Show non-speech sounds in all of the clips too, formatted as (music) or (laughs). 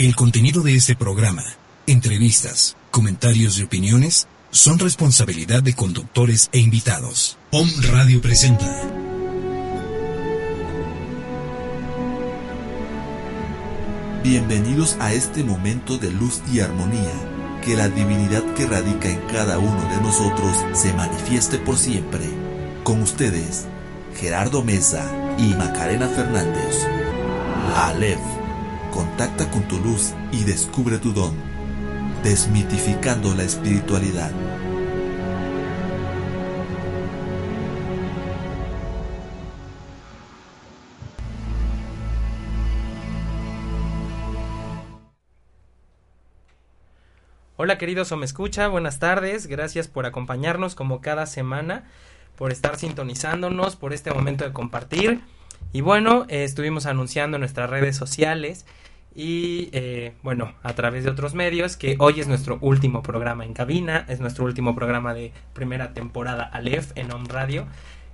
El contenido de este programa, entrevistas, comentarios y opiniones son responsabilidad de conductores e invitados. Om Radio presenta. Bienvenidos a este momento de luz y armonía. Que la divinidad que radica en cada uno de nosotros se manifieste por siempre. Con ustedes, Gerardo Mesa y Macarena Fernández. Aleph. Contacta con tu luz y descubre tu don, desmitificando la espiritualidad. Hola queridos o me escucha, buenas tardes, gracias por acompañarnos como cada semana, por estar sintonizándonos, por este momento de compartir. Y bueno, eh, estuvimos anunciando en nuestras redes sociales y eh, bueno, a través de otros medios que hoy es nuestro último programa en cabina, es nuestro último programa de primera temporada Aleph en Home Radio.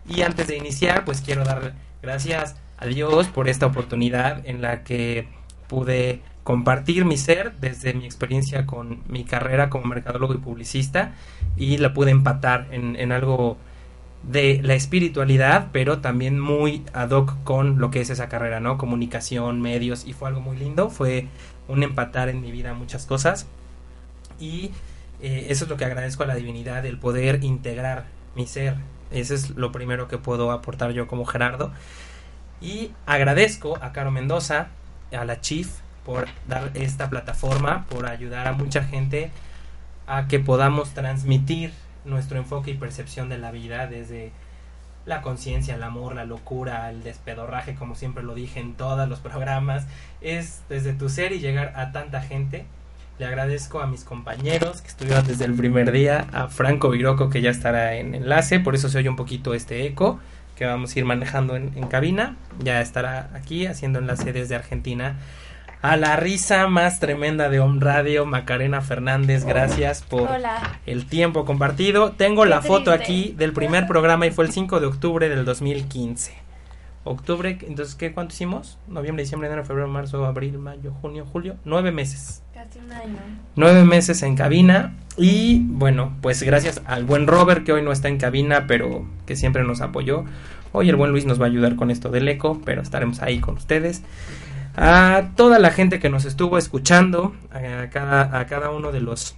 Y antes de iniciar, pues quiero dar gracias a Dios por esta oportunidad en la que pude compartir mi ser desde mi experiencia con mi carrera como mercadólogo y publicista y la pude empatar en, en algo de la espiritualidad, pero también muy ad hoc con lo que es esa carrera, ¿no? Comunicación, medios, y fue algo muy lindo, fue un empatar en mi vida muchas cosas. Y eh, eso es lo que agradezco a la divinidad, el poder integrar mi ser. Eso es lo primero que puedo aportar yo como Gerardo. Y agradezco a Caro Mendoza, a la Chief, por dar esta plataforma, por ayudar a mucha gente a que podamos transmitir nuestro enfoque y percepción de la vida desde la conciencia, el amor, la locura, el despedorraje, como siempre lo dije en todos los programas, es desde tu ser y llegar a tanta gente. Le agradezco a mis compañeros que estuvieron desde el primer día, a Franco Viroco que ya estará en enlace, por eso se oye un poquito este eco que vamos a ir manejando en, en cabina, ya estará aquí haciendo enlace desde Argentina a la risa más tremenda de Home Radio, Macarena Fernández, gracias por el tiempo compartido. Tengo la foto aquí del primer programa y fue el 5 de octubre del 2015. Octubre, entonces, ¿qué cuánto hicimos? Noviembre, diciembre, enero, febrero, marzo, abril, mayo, junio, julio. Nueve meses. Casi un año. Nueve meses en cabina. Y bueno, pues gracias al buen Robert, que hoy no está en cabina, pero que siempre nos apoyó. Hoy el buen Luis nos va a ayudar con esto del eco, pero estaremos ahí con ustedes a toda la gente que nos estuvo escuchando, a cada, a cada uno de los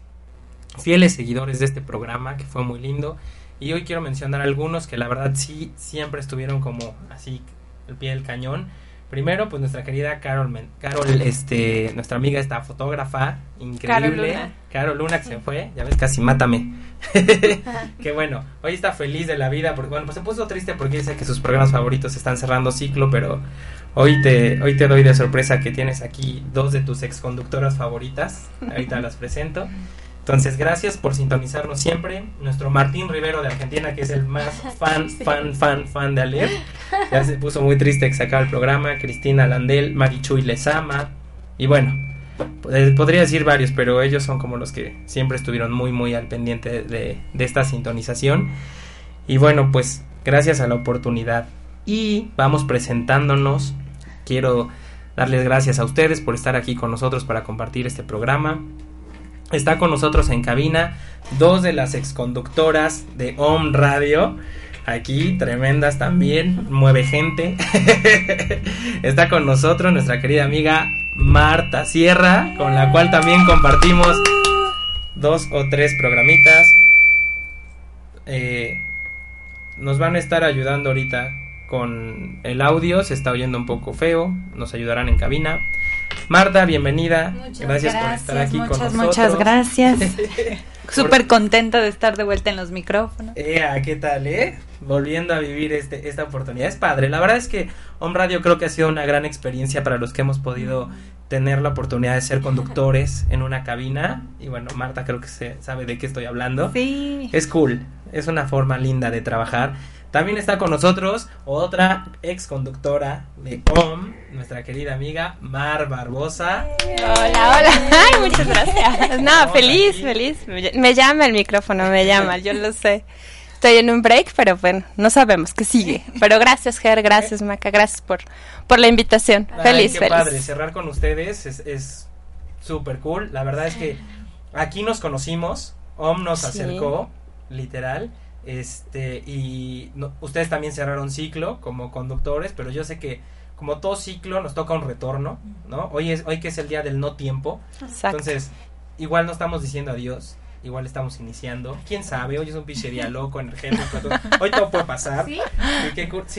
fieles seguidores de este programa, que fue muy lindo. Y hoy quiero mencionar algunos que la verdad sí siempre estuvieron como así el pie del cañón. Primero, pues nuestra querida Carol, Carol este, nuestra amiga esta fotógrafa increíble, Carol Luna. que se fue, ya ves, casi mátame. (laughs) que bueno, hoy está feliz de la vida, porque bueno, pues se puso triste porque dice que sus programas favoritos están cerrando ciclo, pero Hoy te, hoy te doy de sorpresa que tienes aquí dos de tus ex conductoras favoritas. Ahorita las presento. Entonces, gracias por sintonizarnos siempre. Nuestro Martín Rivero de Argentina, que es el más (laughs) fan, fan, fan, fan de Aler. Ya se puso muy triste que se el programa. Cristina Landel, Marichuy Lezama. Y bueno, podría decir varios, pero ellos son como los que siempre estuvieron muy, muy al pendiente de, de esta sintonización. Y bueno, pues gracias a la oportunidad. Y vamos presentándonos quiero darles gracias a ustedes por estar aquí con nosotros para compartir este programa. Está con nosotros en cabina dos de las exconductoras de Home Radio. Aquí, tremendas también, mueve gente. (laughs) Está con nosotros nuestra querida amiga Marta Sierra, con la cual también compartimos dos o tres programitas. Eh, nos van a estar ayudando ahorita con el audio, se está oyendo un poco feo, nos ayudarán en cabina. Marta, bienvenida. Gracias, por estar aquí con nosotros. Muchas gracias. (laughs) Súper contenta de estar de vuelta en los micrófonos. ¿Qué tal, eh? Volviendo a vivir este, esta oportunidad. Es padre. La verdad es que Home Radio creo que ha sido una gran experiencia para los que hemos podido tener la oportunidad de ser (laughs) conductores en una cabina. Y bueno, Marta creo que se sabe de qué estoy hablando. Sí. Es cool. Es una forma linda de trabajar. También está con nosotros otra ex conductora de OM, nuestra querida amiga Mar Barbosa. Hola, hola. (laughs) Ay, muchas gracias. No, feliz, feliz. Me llama el micrófono, me llama, yo lo sé. Estoy en un break, pero bueno, no sabemos qué sigue. Pero gracias, Ger, gracias, Maca, gracias por, por la invitación. feliz, qué feliz. padre, cerrar con ustedes es, es súper cool. La verdad es que aquí nos conocimos, Om nos Sí. acercó, literal. Este, y no- ustedes también cerraron ciclo como conductores, pero yo sé que como todo ciclo nos toca un retorno, ¿no? Hoy es hoy que es el día del no tiempo. Exacto. Entonces, igual no estamos diciendo adiós, igual estamos iniciando. ¿Quién sabe? Hoy es un pinche día loco, energético. hoy todo puede pasar. ¿Sí?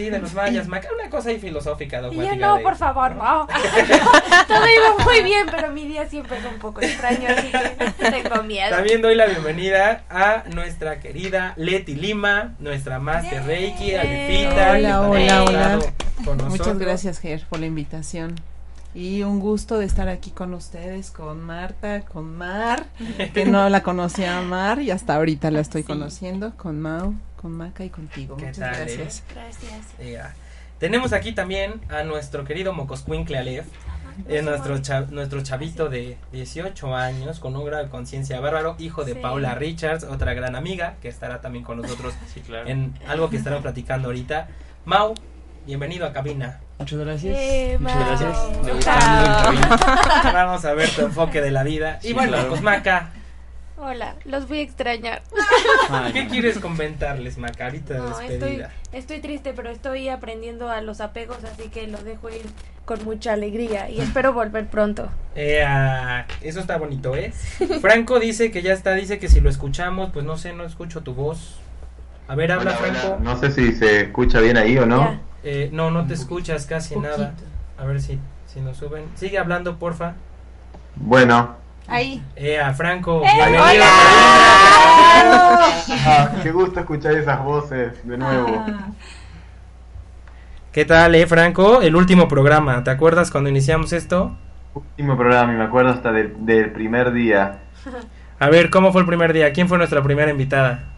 De los mayas, Maca, una cosa ahí filosófica, Y yo no, de- por favor, no. (laughs) Todo iba muy bien, pero mi día siempre es un poco extraño, así que tengo miedo. También doy la bienvenida a nuestra querida Leti Lima, nuestra Master Reiki. Hola, que también hola, ha hola. estado con Muchas gracias, Ger, por la invitación. Y un gusto de estar aquí con ustedes, con Marta, con Mar, que no la conocía a Mar y hasta ahorita la estoy Sí. conociendo, con Mau, con Maca y contigo. ¿Qué Muchas tal, eh? gracias. Gracias. Ya. Tenemos aquí también a nuestro querido Mocoscuincle Alef, eh, nuestro, cha- nuestro chavito de 18 años, con un grado de conciencia bárbaro, hijo de Sí. Paula Richards, otra gran amiga, que estará también con nosotros (laughs) en algo que estarán platicando ahorita. Mau, bienvenido a cabina. Muchas gracias. Eh, Muchas gracias. Cabina. (laughs) Vamos a ver tu enfoque de la vida. y Sí, bueno, claro. pues Maca, Hola, los voy a extrañar. Ay, ¿qué no. quieres comentarles, Maca? Ahorita de No, estoy, despedida. estoy triste, pero estoy aprendiendo a los apegos, así que los dejo ir con mucha alegría y espero volver pronto. Eh, ah, eso está bonito, ¿eh? (laughs) Franco dice que ya está, dice que si lo escuchamos, pues no sé, no escucho tu voz. A ver, habla Hola, hola. Franco. No sé si se escucha bien ahí o no. Ya. Eh, no, no te escuchas casi Poquito. nada. A ver si, si nos suben. Sigue hablando, porfa. Bueno, Ahí. Eh, a Franco, ¡Eh, bienvenido. (laughs) ah, qué gusto escuchar esas voces de nuevo. Ah, ¿Qué tal, eh, Franco? El último programa, ¿te acuerdas cuando iniciamos esto? Último programa, y me acuerdo hasta del, del primer día. A ver, ¿cómo fue el primer día? ¿Quién fue nuestra primera invitada?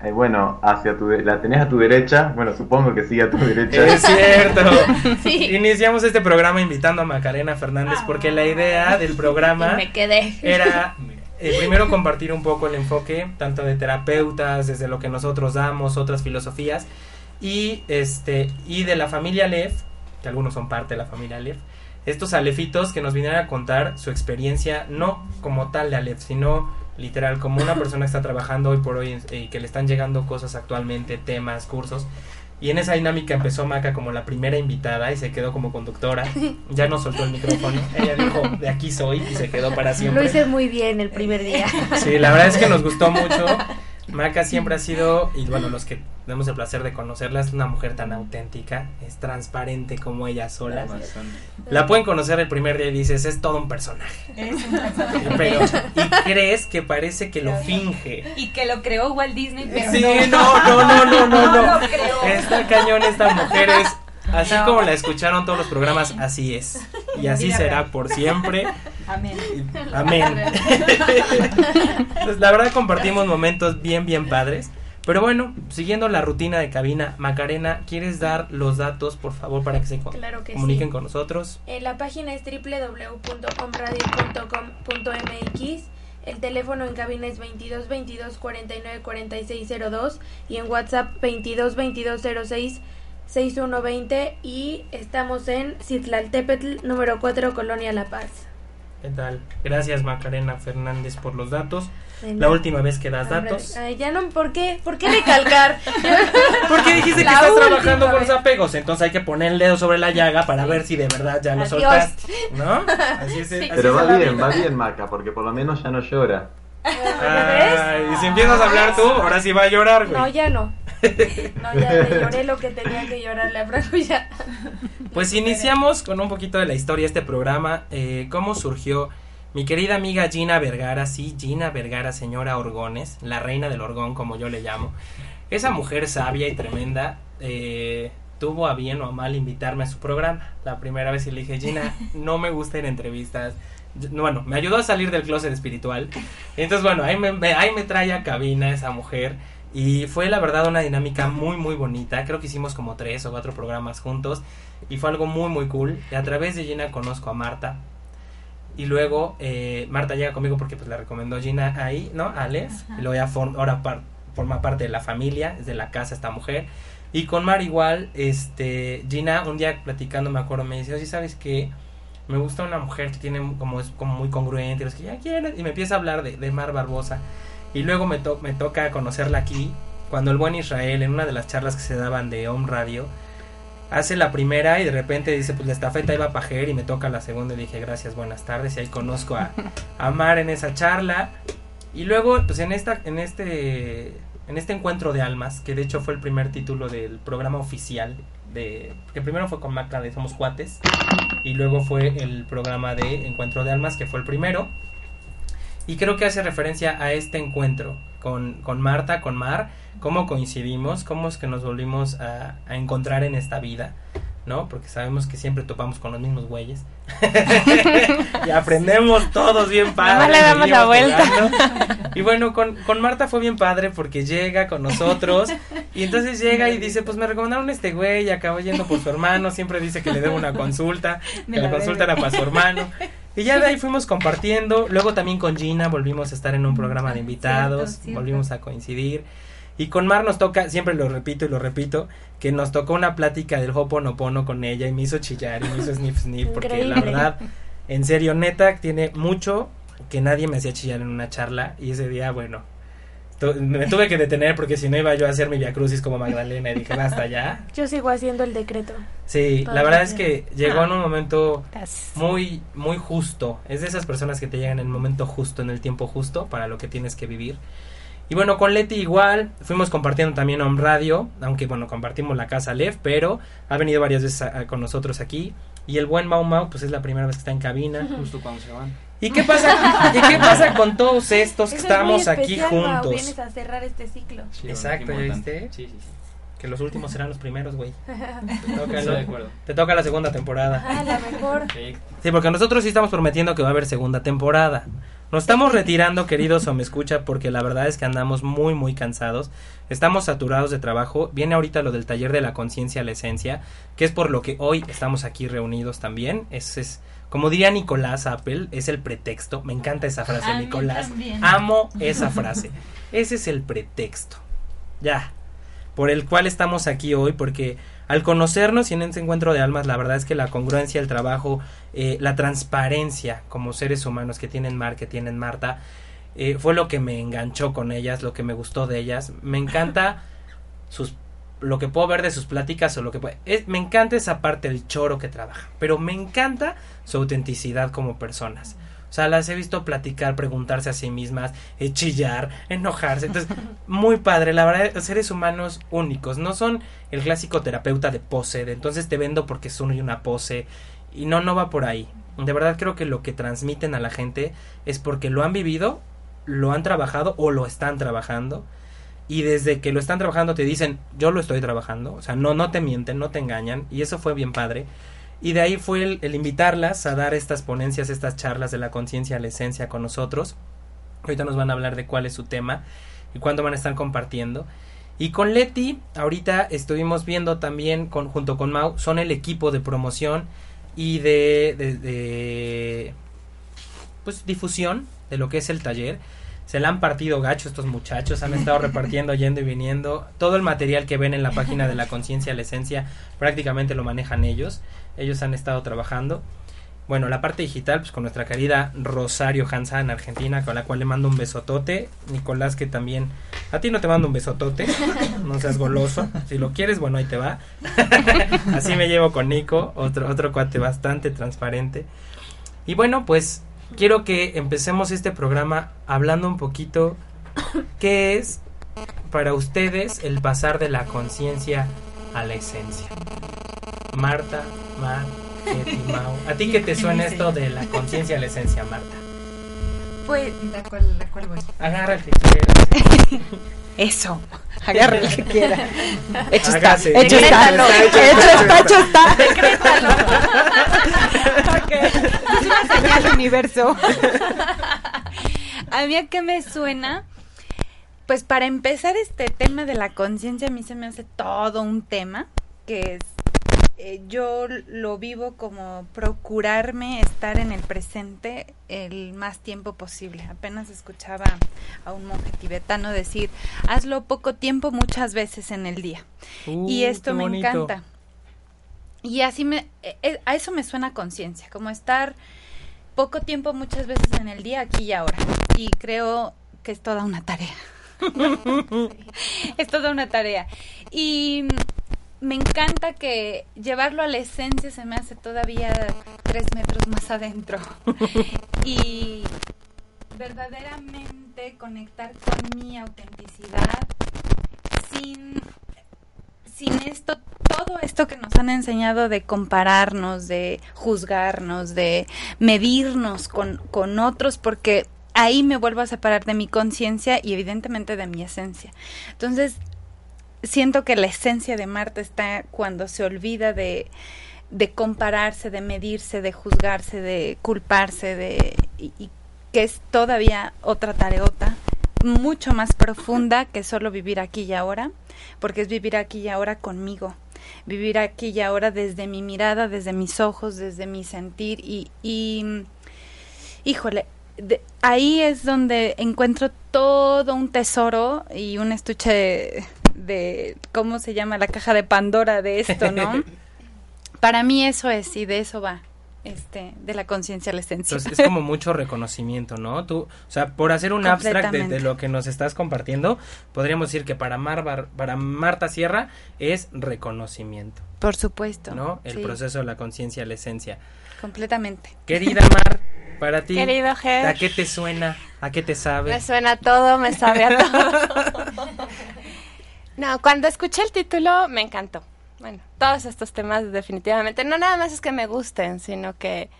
Eh, bueno, hacia tu la tenés a tu derecha. Bueno, supongo que sigue a tu derecha. Es cierto. (laughs) Sí. Iniciamos este programa invitando a Macarena Fernández porque la idea del Y programa me quedé. era eh, primero compartir un poco el enfoque tanto de terapeutas desde lo que nosotros damos otras filosofías y este y de la familia Lev que algunos son parte de la familia Lev estos alefitos que nos vinieron a contar su experiencia no como tal de Aleph sino literal como una persona que está trabajando hoy por hoy y que le están llegando cosas actualmente temas cursos y en esa dinámica empezó Maca como la primera invitada y se quedó como conductora. (laughs) Ya no soltó el micrófono. Ella dijo, de aquí soy y se quedó para Lo siempre. hice muy bien el primer día. Sí, la verdad es que nos gustó mucho. Maca siempre ha sido, y bueno, los que tenemos el placer de conocerla, es una mujer tan auténtica, es transparente como ella sola. La pueden conocer el primer día y dices, es todo un personaje. (laughs) es un personaje. Pero, y crees que parece que lo finge. Y que lo creó Walt Disney, pero Sí, no. no, no, no, no, no, No. (laughs) Esta cañón, esta mujer es así No. como la escucharon todos los programas, así es. Y así Mira, será por siempre. Amén. Amén. (laughs) Pues la verdad compartimos momentos bien, bien padres. Pero bueno, siguiendo la rutina de cabina, Macarena, ¿quieres dar los datos, por favor, para que se Claro que comuniquen sí. con nosotros? Eh, la página es www.comradio.com.mx. El teléfono en cabina es 22 22 49 46 02 y en WhatsApp 22 22 06 6120 y estamos en Citlaltépetl número 4 Colonia La Paz. ¿Qué tal? Gracias, Macarena Fernández, por los datos. La última vez que das datos. ay, ya no, ¿por qué? ¿Por qué recalcar? (laughs) ¿Por qué dijiste que La estás trabajando con los apegos? Entonces hay que poner el dedo sobre la llaga para ver si de verdad ya lo Adiós. soltaste. ¿No? Así es, Sí. así Pero va bien, va bien, Maca, porque por lo menos ya no llora. Ay, y si empiezas a hablar tú, ahora sí va a llorar, güey. No, ya no. (laughs) No, ya le lloré lo que tenía que llorarle a Franco ya. Pues iniciamos con un poquito de la historia de este programa. eh, ¿Cómo surgió? Mi querida amiga Gina Vergara, sí, Gina Vergara, señora Orgones, la reina del Orgón, como yo le llamo. Esa mujer sabia y tremenda eh, tuvo a bien o a mal invitarme a su programa. La primera vez y le dije, Gina, no me gusta ir a entrevistas. Bueno, me ayudó a salir del closet espiritual. Entonces, bueno, ahí me, me- ahí me trae a cabina esa mujer. Y fue la verdad una dinámica muy, muy bonita. Creo que hicimos como tres o cuatro programas juntos. Y fue algo muy, muy cool. Y a través de Gina conozco a Marta. Y luego eh, Marta llega conmigo porque pues la recomendó Gina ahí, ¿no? Alex. Y luego ya form- ahora par- forma parte de la familia, es de la casa esta mujer. Y con Mar igual, este, Gina un día platicando me acuerdo, me dice, oye, ¿sabes qué? Me gusta una mujer que tiene como es como muy congruente, los que ya quieren, y me empieza a hablar de, de Mar Barbosa. Y luego me, to- me toca conocerla aquí, cuando el buen Israel, en una de las charlas que se daban de Home Radio, hace la primera y de repente dice, pues la estafeta iba a pajer y me toca la segunda y dije, gracias, buenas tardes, y ahí conozco a, a Mar en esa charla. Y luego, pues en esta, en este, en este encuentro de almas, que de hecho fue el primer título del programa oficial de, que primero fue con Maca de Somos Cuates, y luego fue el programa de Encuentro de Almas, que fue el primero. Y creo que hace referencia a este encuentro con, con Marta, con Mar, cómo coincidimos, cómo es que nos volvimos a encontrar en esta vida, ¿no? Porque sabemos que siempre topamos con los mismos güeyes. (laughs) y aprendemos todos bien padre. Le damos la vuelta. Y bueno, con, con Marta fue bien padre porque llega con nosotros y entonces llega y dice, pues me recomendaron este güey y acabó yendo por su hermano, siempre dice que le debo una consulta, Me que la la consulta era para su hermano. Y ya de ahí fuimos compartiendo, luego también con Gina volvimos a estar en un programa de invitados, Cierto, cierto. volvimos a coincidir. Y con Mar nos toca, siempre lo repito y lo repito, que nos tocó una plática del Hoponopono con ella y me hizo chillar y me hizo sniff sniff porque la verdad, en serio, neta, tiene mucho que nadie me hacía chillar en una charla y ese día, bueno, me tuve que detener porque si no iba yo a hacer mi viacrucis como Magdalena y dije, basta ya. Yo sigo haciendo el decreto. Sí, la verdad es que llegó en un momento Gracias. muy, muy justo. Es de esas personas que te llegan en el momento justo, en el tiempo justo para lo que tienes que vivir. Y bueno, con Leti igual, fuimos compartiendo también Home Radio, aunque bueno, compartimos la casa Lev, pero ha venido varias veces a- a- con nosotros aquí. Y el buen Mau Mau, pues es la primera vez que está en cabina. Justo cuando se van. ¿Y qué pasa, ¿y qué pasa con todos (laughs) estos que Eso es muy estamos aquí Mau, juntos? Vienes a cerrar este ciclo. Sí, Exacto, qué ¿ya importante. viste? Sí, sí, sí. Que los últimos serán los primeros, güey. (laughs) Te toca, la segunda temporada. Ah, la mejor. Sí. Sí, porque nosotros sí estamos prometiendo que va a haber segunda temporada. Nos estamos retirando, queridos o me escucha, porque la verdad es que andamos muy, muy cansados. Estamos saturados de trabajo. Viene ahorita lo del taller de la conciencia a la esencia, que es por lo que hoy estamos aquí reunidos también. Es, es como diría Nicolás Apple, es el pretexto. Me encanta esa frase, A Nicolás. Amo (laughs) esa frase. Ese es el pretexto. Ya. Por el cual estamos aquí hoy, porque al conocernos y en ese encuentro de almas, la verdad es que la congruencia, el trabajo, eh, la transparencia como seres humanos que tienen Mar, que tienen Marta, eh, fue lo que me enganchó con ellas, lo que me gustó de ellas. Me encanta (laughs) sus lo que puedo ver de sus pláticas o lo que puede, es- me encanta esa parte del choro que trabaja, pero me encanta su autenticidad como personas. O sea, las he visto platicar, preguntarse a sí mismas, eh, chillar, enojarse. Entonces, (laughs) muy padre. La verdad, seres humanos únicos. No son el clásico terapeuta de pose. De entonces te vendo porque soy una pose. Y no, no va por ahí. De verdad creo que lo que transmiten a la gente es porque lo han vivido, lo han trabajado o lo están trabajando. Y desde que lo están trabajando te dicen, yo lo estoy trabajando. O sea, no, no te mienten, no te engañan. Y eso fue bien padre. Y de ahí fue el, invitarlas a dar estas ponencias, estas charlas de la conciencia a la esencia con nosotros. Ahorita nos van a hablar de cuál es su tema y cuándo van a estar compartiendo. Y con Leti, ahorita estuvimos viendo también con, junto con Mau, son el equipo de promoción y de, de, de, pues difusión de lo que es el taller. Se la han partido gacho estos muchachos, han estado repartiendo, yendo y viniendo. Todo el material que ven en la página de la conciencia, la esencia, prácticamente lo manejan ellos. Ellos han estado trabajando. Bueno, la parte digital, pues con nuestra querida Rosario Hansa en Argentina, con la cual le mando un besotote. Nicolás, que también. A ti no te mando un besotote, no seas goloso. Si lo quieres, bueno, ahí te va. (laughs) Así me llevo con Nico, otro, otro cuate bastante transparente. Y bueno, pues quiero que empecemos este programa hablando un poquito qué es para ustedes el pasar de la conciencia a la esencia. Marta, Mar, (laughs) Mau. ¿A ti qué te suena esto de la conciencia a la esencia, Marta? Pues, ¿de cuál, de cuál voy? Agarra el que quieras. Eso. (laughs) Agarre el que quiera. Hecho está. Hecho está. Hecho está. Hecho está. Decrétalo. (laughs) Es una señal universo. a mí a qué me suena. Pues para empezar este tema de la conciencia a mí se me hace todo un tema que es eh, yo lo vivo como procurarme estar en el presente el más tiempo posible. Apenas escuchaba a un monje tibetano decir, hazlo poco tiempo muchas veces en el día. Uh, y esto qué me bonito. encanta. Y así me, eh, eh, a eso me suena conciencia, como estar poco tiempo muchas veces en el día, aquí y ahora. Y creo que es toda una tarea. (laughs) es toda una tarea. Y me encanta que llevarlo a la esencia se me hace todavía tres metros más adentro. y verdaderamente conectar con mi autenticidad sin, sin esto, todo esto que nos han enseñado de compararnos, de juzgarnos, de medirnos con, con otros, porque ahí me vuelvo a separar de mi conciencia y evidentemente de mi esencia. Entonces, siento que la esencia de Marta está cuando se olvida de, de compararse, de medirse, de juzgarse, de culparse, de y, que es todavía otra tareota mucho más profunda que solo vivir aquí y ahora, porque es vivir aquí y ahora conmigo, vivir aquí y ahora desde mi mirada, desde mis ojos, desde mi sentir y, y híjole, ahí es donde encuentro todo un tesoro y un estuche de, ¿cómo se llama? La caja de Pandora de esto, ¿no? (laughs) Para mí eso es y de eso va. Este, de la conciencia a la esencia. Entonces es como mucho reconocimiento, ¿no? Tú, o sea, por hacer un abstract de, lo que nos estás compartiendo, podríamos decir que para, Mar, para Marta Sierra es reconocimiento. Por supuesto. ¿No? El proceso de la conciencia a la esencia. Completamente. Querida Mar, para ti, Querido Ger. ¿a qué te suena? ¿A qué te sabe? Me suena todo, me sabe a todo. (laughs) no, cuando escuché el título me encantó. Bueno, todos estos temas definitivamente, no nada más es que me gusten, sino que,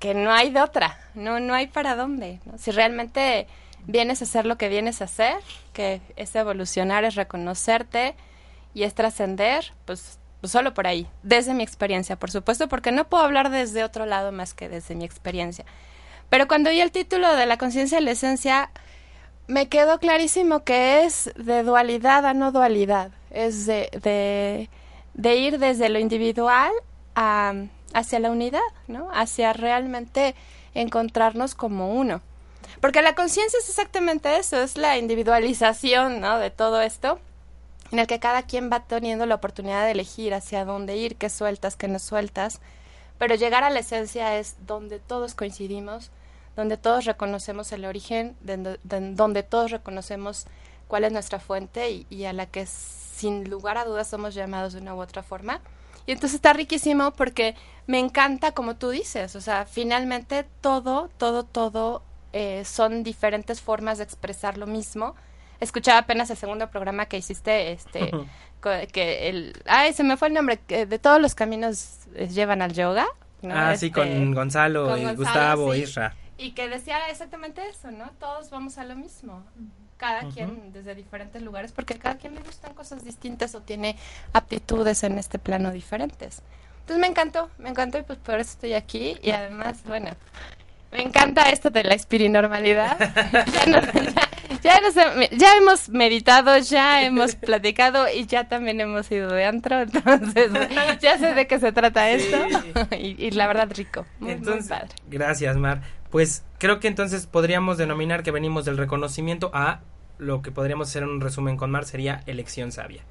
que no hay de otra, no, no hay para dónde. Si realmente vienes a hacer lo que vienes a hacer, que es evolucionar, es reconocerte y es trascender, pues pues solo por ahí, desde mi experiencia, por supuesto, porque no puedo hablar desde otro lado más que desde mi experiencia. Pero cuando oí el título de la conciencia de la esencia, me quedó clarísimo que es de dualidad a no dualidad, es de, de, ir desde lo individual a, hacia la unidad, ¿no? Hacia realmente encontrarnos como uno. Porque la conciencia es exactamente eso, es la individualización, ¿no? De todo esto en el que cada quien va teniendo la oportunidad de elegir hacia dónde ir, qué sueltas, qué no sueltas, pero llegar a la esencia es donde todos coincidimos, donde todos reconocemos el origen, donde todos reconocemos cuál es nuestra fuente y, a la que sin lugar a dudas somos llamados de una u otra forma. Y entonces está riquísimo porque me encanta como tú dices, o sea, finalmente todo, todo, todo eh, son diferentes formas de expresar lo mismo escuchaba apenas el segundo programa que hiciste, este, que el, ay, se me fue el nombre, que de todos los caminos eh, llevan al yoga. Ah, sí, con este, Gonzalo y Gustavo, Isra. Y que decía exactamente eso, ¿no? Todos vamos a lo mismo. Cada quien desde diferentes lugares, porque cada quien le gustan cosas distintas o tiene aptitudes en este plano diferentes. Entonces me encantó, me encantó y pues por eso estoy aquí. Y además, bueno, me encanta esto de la espirinormalidad. (laughs) ya, ya, hemos meditado, ya hemos platicado y ya también hemos ido de antro, entonces ya sé de qué se trata esto. (laughs) y, la verdad, rico. Muy, padre. Gracias, Mar. Pues creo que entonces podríamos denominar que venimos del reconocimiento a lo que podríamos hacer en un resumen con Mar sería elección sabia.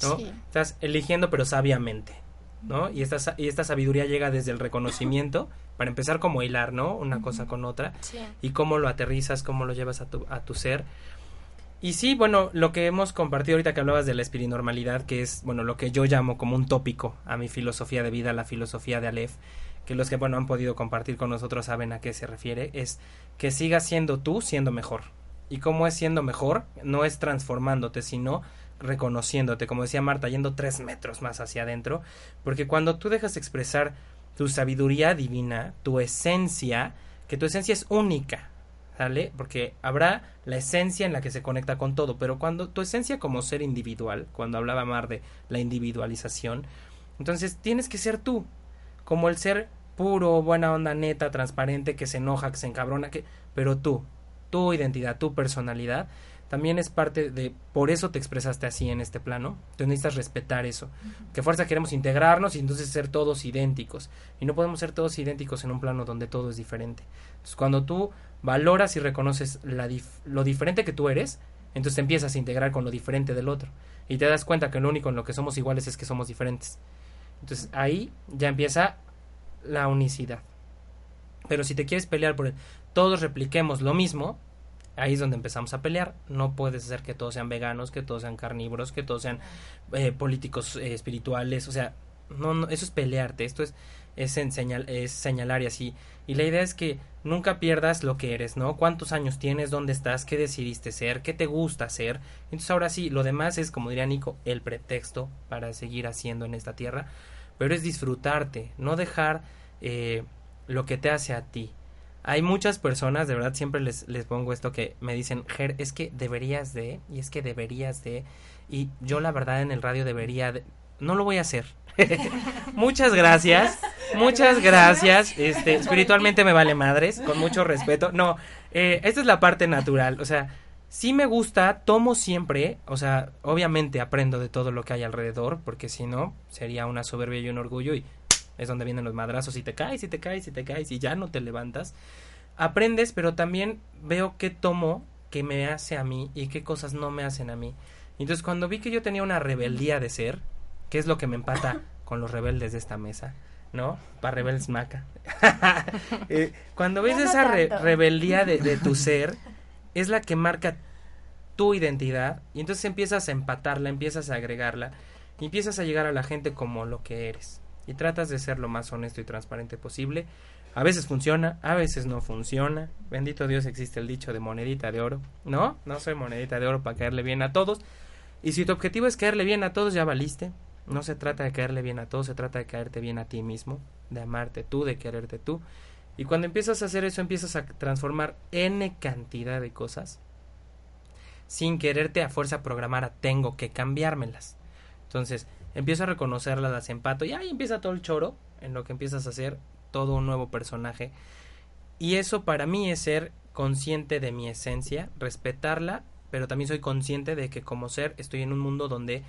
¿no? Estás eligiendo pero sabiamente. ¿no? Y esta, y esta sabiduría llega desde el reconocimiento, (laughs) para empezar como hilar, ¿no? Una cosa con otra, y cómo lo aterrizas, cómo lo llevas a tu, a tu ser. Y sí, bueno, lo que hemos compartido ahorita que hablabas de la espirinormalidad, que es, bueno, lo que yo llamo como un tópico a mi filosofía de vida, la filosofía de Aleph, que los que, bueno, han podido compartir con nosotros saben a qué se refiere, es que sigas siendo tú siendo mejor. Y cómo es siendo mejor, no es transformándote, sino reconociéndote, como decía Marta, yendo tres metros más hacia adentro, porque cuando tú dejas expresar tu sabiduría divina, tu esencia, que tu esencia es única, ¿sale? Porque habrá la esencia en la que se conecta con todo, pero cuando tu esencia como ser individual, cuando hablaba Mar de la individualización, entonces tienes que ser tú, como el ser puro, buena onda, neta, transparente, que se enoja, que se encabrona, que, pero tú, tu identidad, tu personalidad, también es parte de, por eso te expresaste así en este plano, tú necesitas respetar eso, que fuerza queremos integrarnos y entonces ser todos idénticos, y no podemos ser todos idénticos en un plano donde todo es diferente. Entonces cuando tú valoras y reconoces la lo diferente que tú eres, entonces te empiezas a integrar con lo diferente del otro, y te das cuenta que lo único en lo que somos iguales es que somos diferentes. Entonces ahí ya empieza la unicidad. Pero si te quieres pelear por el todos repliquemos lo mismo, ahí es donde empezamos a pelear. No puedes hacer que todos sean veganos, que todos sean carnívoros, que todos sean eh, políticos eh, espirituales. O sea, no, no, eso es pelearte. Esto es, es, enseñal, es señalar y así. Y la idea es que nunca pierdas lo que eres, ¿no? ¿Cuántos años tienes? ¿Dónde estás? ¿Qué decidiste ser? ¿Qué te gusta hacer? Entonces ahora sí, lo demás es, como diría Nico, el pretexto para seguir haciendo en esta tierra. Pero es disfrutarte, no dejar eh, lo que te hace a ti hay muchas personas, de verdad siempre les, les pongo esto que me dicen, Ger, es que deberías de, y es que deberías de, y yo la verdad en el radio debería de, no lo voy a hacer. (laughs) muchas gracias, muchas gracias, este, espiritualmente me vale madres, con mucho respeto, no, eh, esta es la parte natural, o sea, sí me gusta, tomo siempre, o sea, obviamente aprendo de todo lo que hay alrededor, porque si no, sería una soberbia y un orgullo y es donde vienen los madrazos y te caes y te caes y te caes y ya no te levantas. Aprendes, pero también veo qué tomo que me hace a mí y qué cosas no me hacen a mí. Entonces cuando vi que yo tenía una rebeldía de ser, que es lo que me empata con los rebeldes de esta mesa, ¿no? Para rebeldes maca. (laughs) Eh, cuando ves esa rebeldía de, de tu ser, es la que marca tu identidad y entonces empiezas a empatarla, empiezas a agregarla y empiezas a llegar a la gente como lo que eres y tratas de ser lo más honesto y transparente posible. A veces funciona, a veces no funciona. Bendito Dios existe el dicho de monedita de oro. No, no soy monedita de oro para caerle bien a todos. Y si tu objetivo es caerle bien a todos, ya valiste. No se trata de caerle bien a todos, se trata de caerte bien a ti mismo, de amarte tú, de quererte tú. Y cuando empiezas a hacer eso, empiezas a transformar N cantidad de cosas sin quererte a fuerza programar a tengo que cambiármelas. Entonces, empiezo a reconocerlas, las empato y ahí empieza todo el choro en lo que empiezas a hacer todo un nuevo personaje. Y eso para mí es ser consciente de mi esencia, respetarla, pero también soy consciente de que como ser estoy en un mundo donde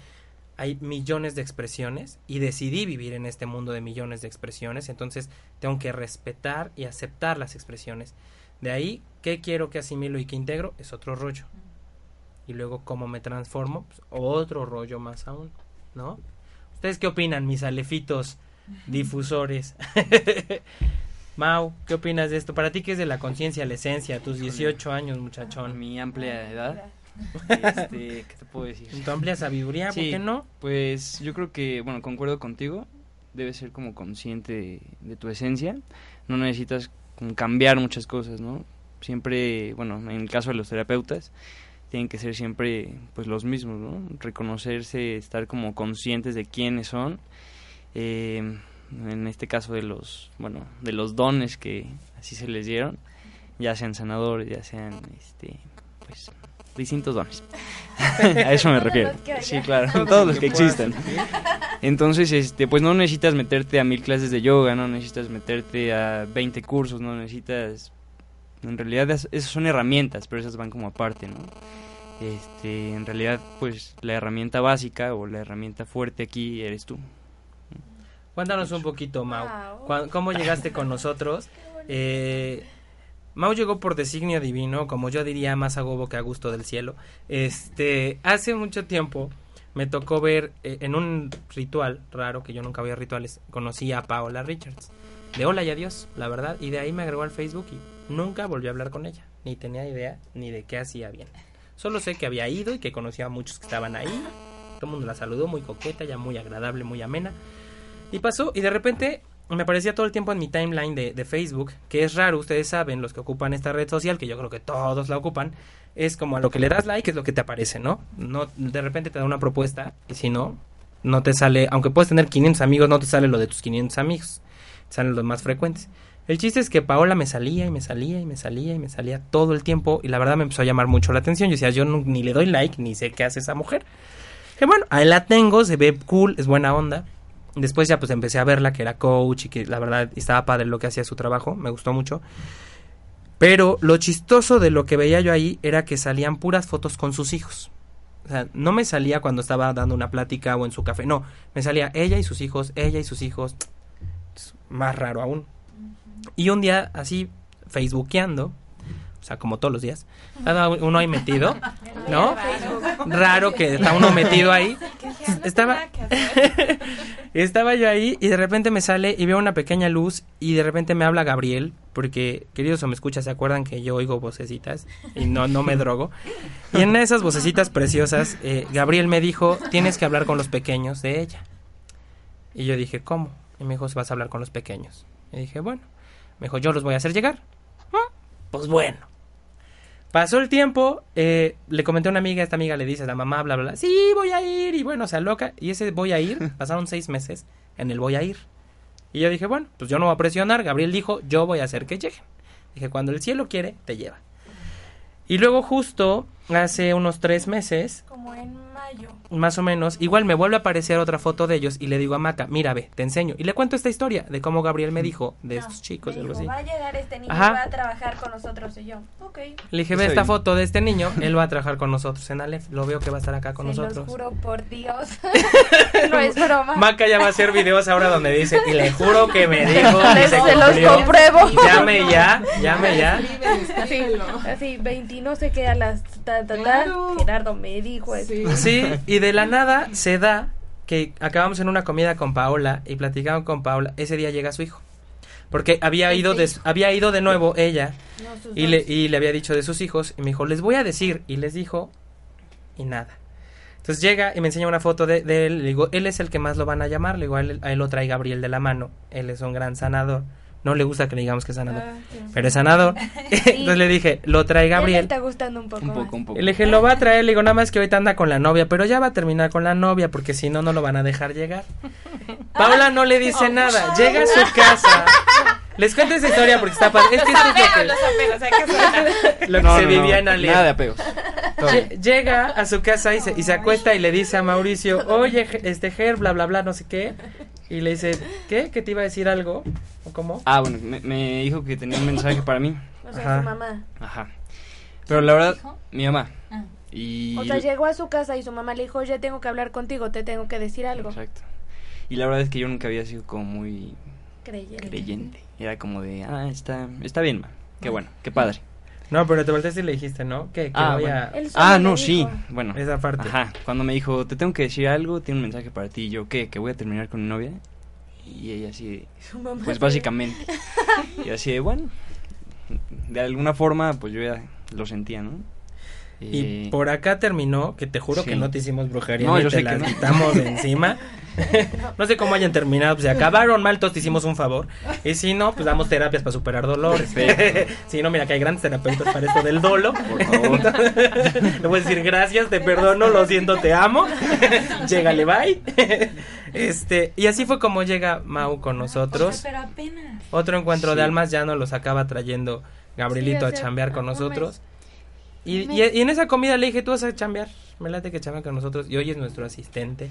hay millones de expresiones y decidí vivir en este mundo de millones de expresiones, entonces tengo que respetar y aceptar las expresiones. De ahí, ¿qué quiero que asimilo y que integro? Es otro rollo. Y luego, ¿cómo me transformo? Pues, otro rollo más aún, ¿no? ¿Ustedes qué opinan, mis alefitos (laughs) difusores? (laughs) Mau, ¿qué opinas de esto? Para ti, ¿qué es de la conciencia, la esencia? Tus 18 años, muchachón. Mi amplia edad. Este, (laughs) ¿Qué te puedo decir? tu amplia sabiduría, ¿por qué no? Pues yo creo que, bueno, concuerdo contigo. Debes ser como consciente de, tu esencia. No necesitas cambiar muchas cosas, ¿no? Siempre, bueno, en el caso de los terapeutas, tienen que ser siempre pues los mismos, ¿no? Reconocerse, estar como conscientes de quiénes son. Eh, en este caso de los, bueno, de los dones que así se les dieron, ya sean sanadores, ya sean, este, pues, distintos dones. (laughs) a eso me refiero. Sí, claro, todos los que existen. Entonces, este, pues no necesitas meterte a mil clases de yoga, no necesitas meterte a 20 cursos, no necesitas en realidad esas son herramientas, pero esas van como aparte, ¿no? este, en realidad pues la herramienta básica o la herramienta fuerte aquí eres tú. Cuéntanos un poquito, Mau. ¿Cómo llegaste con nosotros? Eh, Mau llegó por designio divino, como yo diría, más a gobo que a gusto del cielo. Este, hace mucho tiempo me tocó ver eh, en un ritual raro, que yo nunca había rituales, conocí a Paola Richards. De hola y adiós, la verdad, y de ahí me agregó al Facebook y nunca volví a hablar con ella. Ni tenía idea ni de qué hacía bien. Solo sé que había ido y que conocía a muchos que estaban ahí. Todo el mundo la saludó, muy coqueta, ya muy agradable, muy amena. Y pasó, y de repente me aparecía todo el tiempo en mi timeline de, Facebook, que es raro, ustedes saben, los que ocupan esta red social, que yo creo que todos la ocupan, es como a lo que le das like es lo que te aparece, ¿no? no de repente te da una propuesta y si no, no te sale, aunque puedes tener 500 amigos, no te sale lo de tus 500 amigos, salen los más frecuentes. El chiste es que Paola me salía y me salía y me salía y me salía todo el tiempo y la verdad me empezó a llamar mucho la atención. Yo decía, yo ni le doy like ni sé qué hace esa mujer. Que bueno, ahí la tengo, se ve cool, es buena onda. Después ya pues empecé a verla que era coach y que la verdad estaba padre lo que hacía su trabajo, me gustó mucho. Pero lo chistoso de lo que veía yo ahí era que salían puras fotos con sus hijos. O sea, no me salía cuando estaba dando una plática o en su café, no, me salía ella y sus hijos, ella y sus hijos. Más raro aún. Y un día, así, facebookeando, sea, como todos los días. Uno ahí metido, (laughs) ¿no? Raro que está uno metido ahí. (laughs) Estaba, (laughs) estaba yo ahí y de repente me sale y veo una pequeña luz y de repente me habla Gabriel, porque, queridos o me escucha, ¿se acuerdan que yo oigo vocecitas y no, no me drogo? Y en esas vocecitas preciosas, eh, Gabriel me dijo, tienes que hablar con los pequeños de ella. Y yo dije, ¿cómo? Y me dijo, vas a hablar con los pequeños. Y dije, bueno. Me dijo, yo los voy a hacer llegar. "Ah, Pues bueno. Pasó el tiempo, eh, le comenté a una amiga, esta amiga le dice a la mamá, bla, bla, bla, sí, voy a ir, y bueno, o sea, loca, y ese voy a ir, (laughs) pasaron seis meses en el voy a ir. Y yo dije, bueno, pues yo no voy a presionar, Gabriel dijo, yo voy a hacer que lleguen. Dije, cuando el cielo quiere, te lleva. Y luego justo, hace unos tres meses, Como en mayo. más o menos, igual me vuelve a aparecer otra foto de ellos y le digo a Maca, mira, ve, te enseño. Y le cuento esta historia de cómo Gabriel me dijo de estos chicos y Me algo dijo, así. va a llegar este niño Ajá. y va a trabajar con nosotros. Y yo, ok. Le dije, ve esta bien. foto de este niño, él va a (laughs) trabajar con nosotros en Aleph. Lo veo que va a estar acá con Se los nosotros. juro por Dios. (laughs) no es broma. Maca ya va a hacer videos ahora donde dice, y le juro que me (laughs) dijo, se se los compruebo. Llame ya, llame ya. Así, así, 20 no sé qué a las ta, ta, ta. Claro. Gerardo me dijo eso. Sí. Sí, y de la nada se da que acabamos en una comida con Paola y platicamos con Paola. Ese día llega su hijo. Porque había ido de, había ido de nuevo ella No, y le, y le había dicho de sus hijos y me dijo, les voy a decir. Y les dijo y nada. Entonces llega y me enseña una foto de, de él. Le digo, él es el que más lo van a llamar. Le digo, a él, a él lo trae Gabriel de la mano. Él es un gran sanador. No le gusta que le digamos que es sanador. Ah, sí. Pero es sanador. (laughs) (laughs) Entonces le dije, lo trae Ya Gabriel. está gustando un poco Un más. poco, un poco. Le dije, lo va a traer, le digo, nada más que ahorita anda con la novia, pero ya va a terminar con la novia, porque si no, no lo van a dejar llegar. (laughs) Paula no le dice nada, llega a su casa. Les cuento esa historia porque está padre. Es que esto es lo que, Los apegos, hay que hacer. lo que No, se no, vivía no, en. Nada de apegos. Llega a su casa y se, y se acuesta y le dice a Mauricio, oye, este Ger, bla, bla, bla, no sé qué. Y le dice, ¿qué? ¿Que te iba a decir algo? ¿O cómo? Ah, bueno, me, me dijo que tenía un mensaje para mí. O sea, Ajá. su mamá. Ajá. Pero la verdad, dijo? mi mamá. Ah. Y... O sea, llegó a su casa y su mamá le dijo, ya tengo que hablar contigo, te tengo que decir algo. Exacto. Y la verdad es que yo nunca había sido como muy Creyente. creyente. Era como de, ah, está, está bien, ma. Qué bueno, qué padre. No, pero te volteaste y le dijiste, ¿no? Que, que Ah, voy bueno. a... Ah, no, sí. Bueno. Esa parte. Ajá. Cuando me dijo, te tengo que decir algo, tiene un mensaje para ti. Y yo, ¿qué? ¿Que voy a terminar con mi novia? Y ella así, de, Su mamá pues básicamente. (laughs) Y así de, bueno, de alguna forma, pues yo ya lo sentía, ¿no? Y Eh, por acá terminó, que te juro que no te hicimos brujería, No, ni yo te sé las que no. quitamos de (laughs) encima. (laughs) no sé cómo hayan terminado, pues se acabaron mal, todos te hicimos un favor. Y si no, pues damos terapias para superar dolores. (laughs) Si no, mira que hay grandes terapeutas para esto del dolo. Por favor. Le voy a decir gracias, te perdono, lo siento, te amo. Llégale, bye. este, y así fue como llega Mau con nosotros. pero apenas. Otro encuentro Sí. de almas ya nos los acaba trayendo Gabrielito Sí, a chambear con mes. Y, y- en esa comida le dije, tú vas a chambear, me late que chambea con nosotros. Y hoy es nuestro asistente.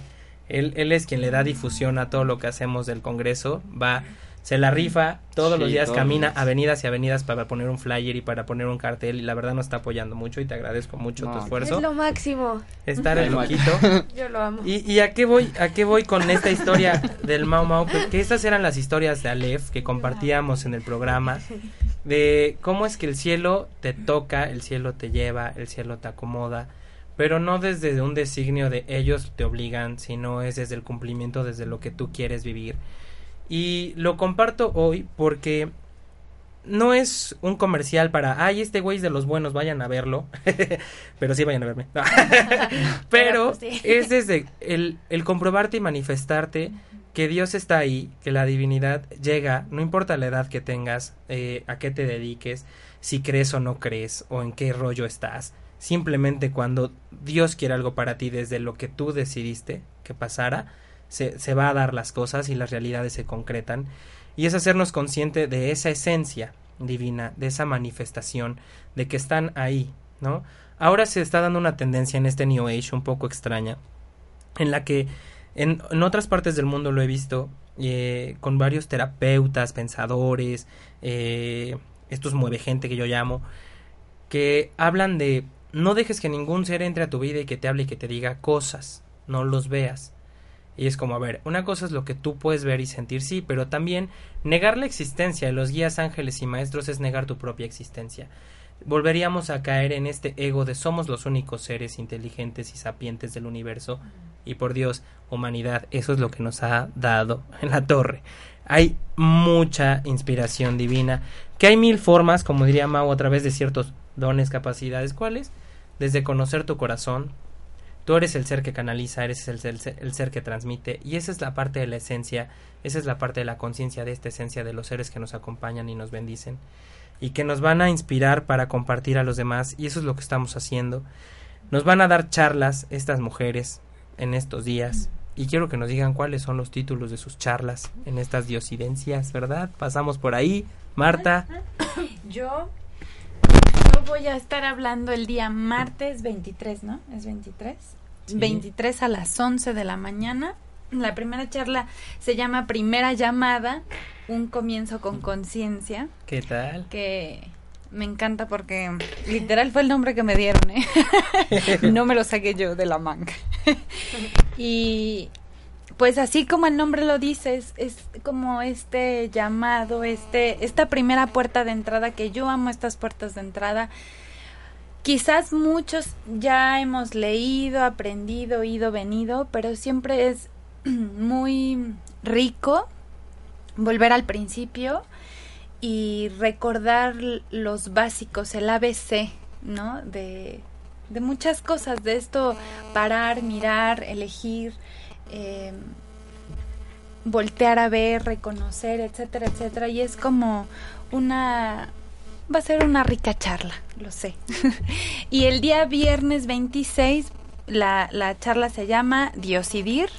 Él, él es quien le da difusión a todo lo que hacemos del Congreso. Va, se la rifa, todos Sí, los días todos camina avenidas y avenidas para poner un flyer y para poner un cartel. Y la verdad nos está apoyando mucho y te agradezco mucho tu esfuerzo. Es lo máximo. Estar el Lo loquito. (laughs) Yo lo amo. ¿Y, y a qué voy a qué voy con esta historia del Mau Mau? Que, que estas eran las historias de Aleph que compartíamos en el programa de cómo es que el cielo te toca, el cielo te lleva, el cielo te acomoda, pero no desde un designio de ellos te obligan, sino es desde el cumplimiento, desde lo que tú quieres vivir. Y lo comparto hoy porque no es un comercial para, ay, este güey es de los buenos, vayan a verlo. (laughs) Pero sí vayan a verme. (laughs) Pero pues sí. es desde el, el comprobarte y manifestarte que Dios está ahí, que la divinidad llega, no importa la edad que tengas, eh, a qué te dediques, si crees o no crees, o en qué rollo estás. Simplemente cuando Dios quiere algo para ti desde lo que tú decidiste que pasara, se, va a dar las cosas y las realidades se concretan. Y es hacernos consciente de esa esencia divina, de esa manifestación, de que están ahí, ¿no? Ahora se está dando una tendencia en este New Age un poco extraña, en la que en, en otras partes del mundo lo he visto eh, con varios terapeutas, pensadores, eh, estos mueve gente que yo llamo, que hablan de no dejes que ningún ser entre a tu vida y que te hable y que te diga cosas, no los veas. Y es como, a ver, una cosa es lo que tú puedes ver y sentir, sí, pero también negar la existencia de los guías ángeles y maestros es negar tu propia existencia. volveríamos a caer en este ego de somos los únicos seres inteligentes y sapientes del universo y por Dios, humanidad, eso es lo que nos ha dado (laughs) en la torre. Hay mucha inspiración divina, que hay mil formas, como diría Mau, a través de ciertos dones, capacidades, ¿cuáles? Desde conocer tu corazón, tú eres el ser que canaliza, eres el, el, el ser que transmite, y esa es la parte de la esencia, esa es la parte de la conciencia de esta esencia de los seres que nos acompañan y nos bendicen y que nos van a inspirar para compartir a los demás y eso es lo que estamos haciendo. Nos van a dar charlas estas mujeres en estos días y quiero que nos digan cuáles son los títulos de sus charlas en estas diosidencias, ¿verdad? Pasamos por ahí. Marta. Yo, voy a estar hablando el día martes 23, ¿no? ¿Es 23? 23 a las 11 de la mañana. La primera charla se llama Primera llamada, un comienzo con conciencia. ¿Qué tal? Que me encanta porque literal fue el nombre que me dieron, ¿eh? (laughs) no me lo saqué yo de la manga. (laughs) y pues así como el nombre lo dice, es, es, como este llamado, este, esta primera puerta de entrada, que yo amo estas puertas de entrada. Quizás muchos ya hemos leído, aprendido, ido, venido, pero siempre es (clears throat) muy rico volver al principio y recordar los básicos, el ABC, ¿no? De, de muchas cosas, de esto, parar, mirar, elegir, eh, voltear a ver, reconocer, etcétera, etcétera. Y es como una... Va a ser una rica charla, lo sé. (laughs) y el día viernes 26, la, la charla se llama Diosidir,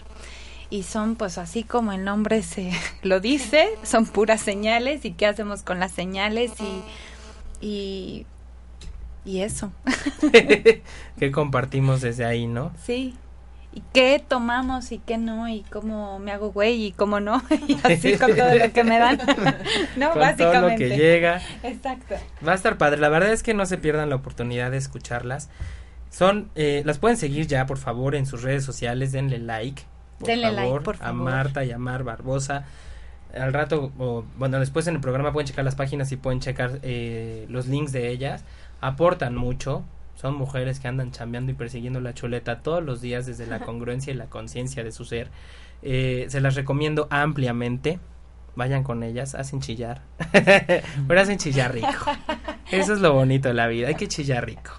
y son pues así como el nombre se (laughs) lo dice, son puras señales y qué hacemos con las señales y y, y eso. (laughs) que compartimos desde ahí, ¿no? Sí. Y qué tomamos y qué no y cómo me hago güey y cómo no (laughs) y (laughs) así con todo lo que me dan. (laughs) no, con básicamente. Todo lo que llega. Exacto. Va a estar padre. La verdad es que no se pierdan la oportunidad de escucharlas. Son, eh, las pueden seguir ya, por favor, en sus redes sociales, denle like por Denle favor, like, por favor. a Marta y a Mar Barbosa. Al rato, o, bueno, después en el programa pueden checar las páginas y pueden checar eh, los links de ellas. Aportan mucho. Son mujeres que andan chambeando y persiguiendo la chuleta todos los días desde la (laughs) congruencia y la conciencia de su ser. Eh, se las recomiendo ampliamente. Vayan con ellas, hacen chillar. (laughs) Pero hacen chillar rico. Eso es lo bonito de la vida, hay que chillar rico.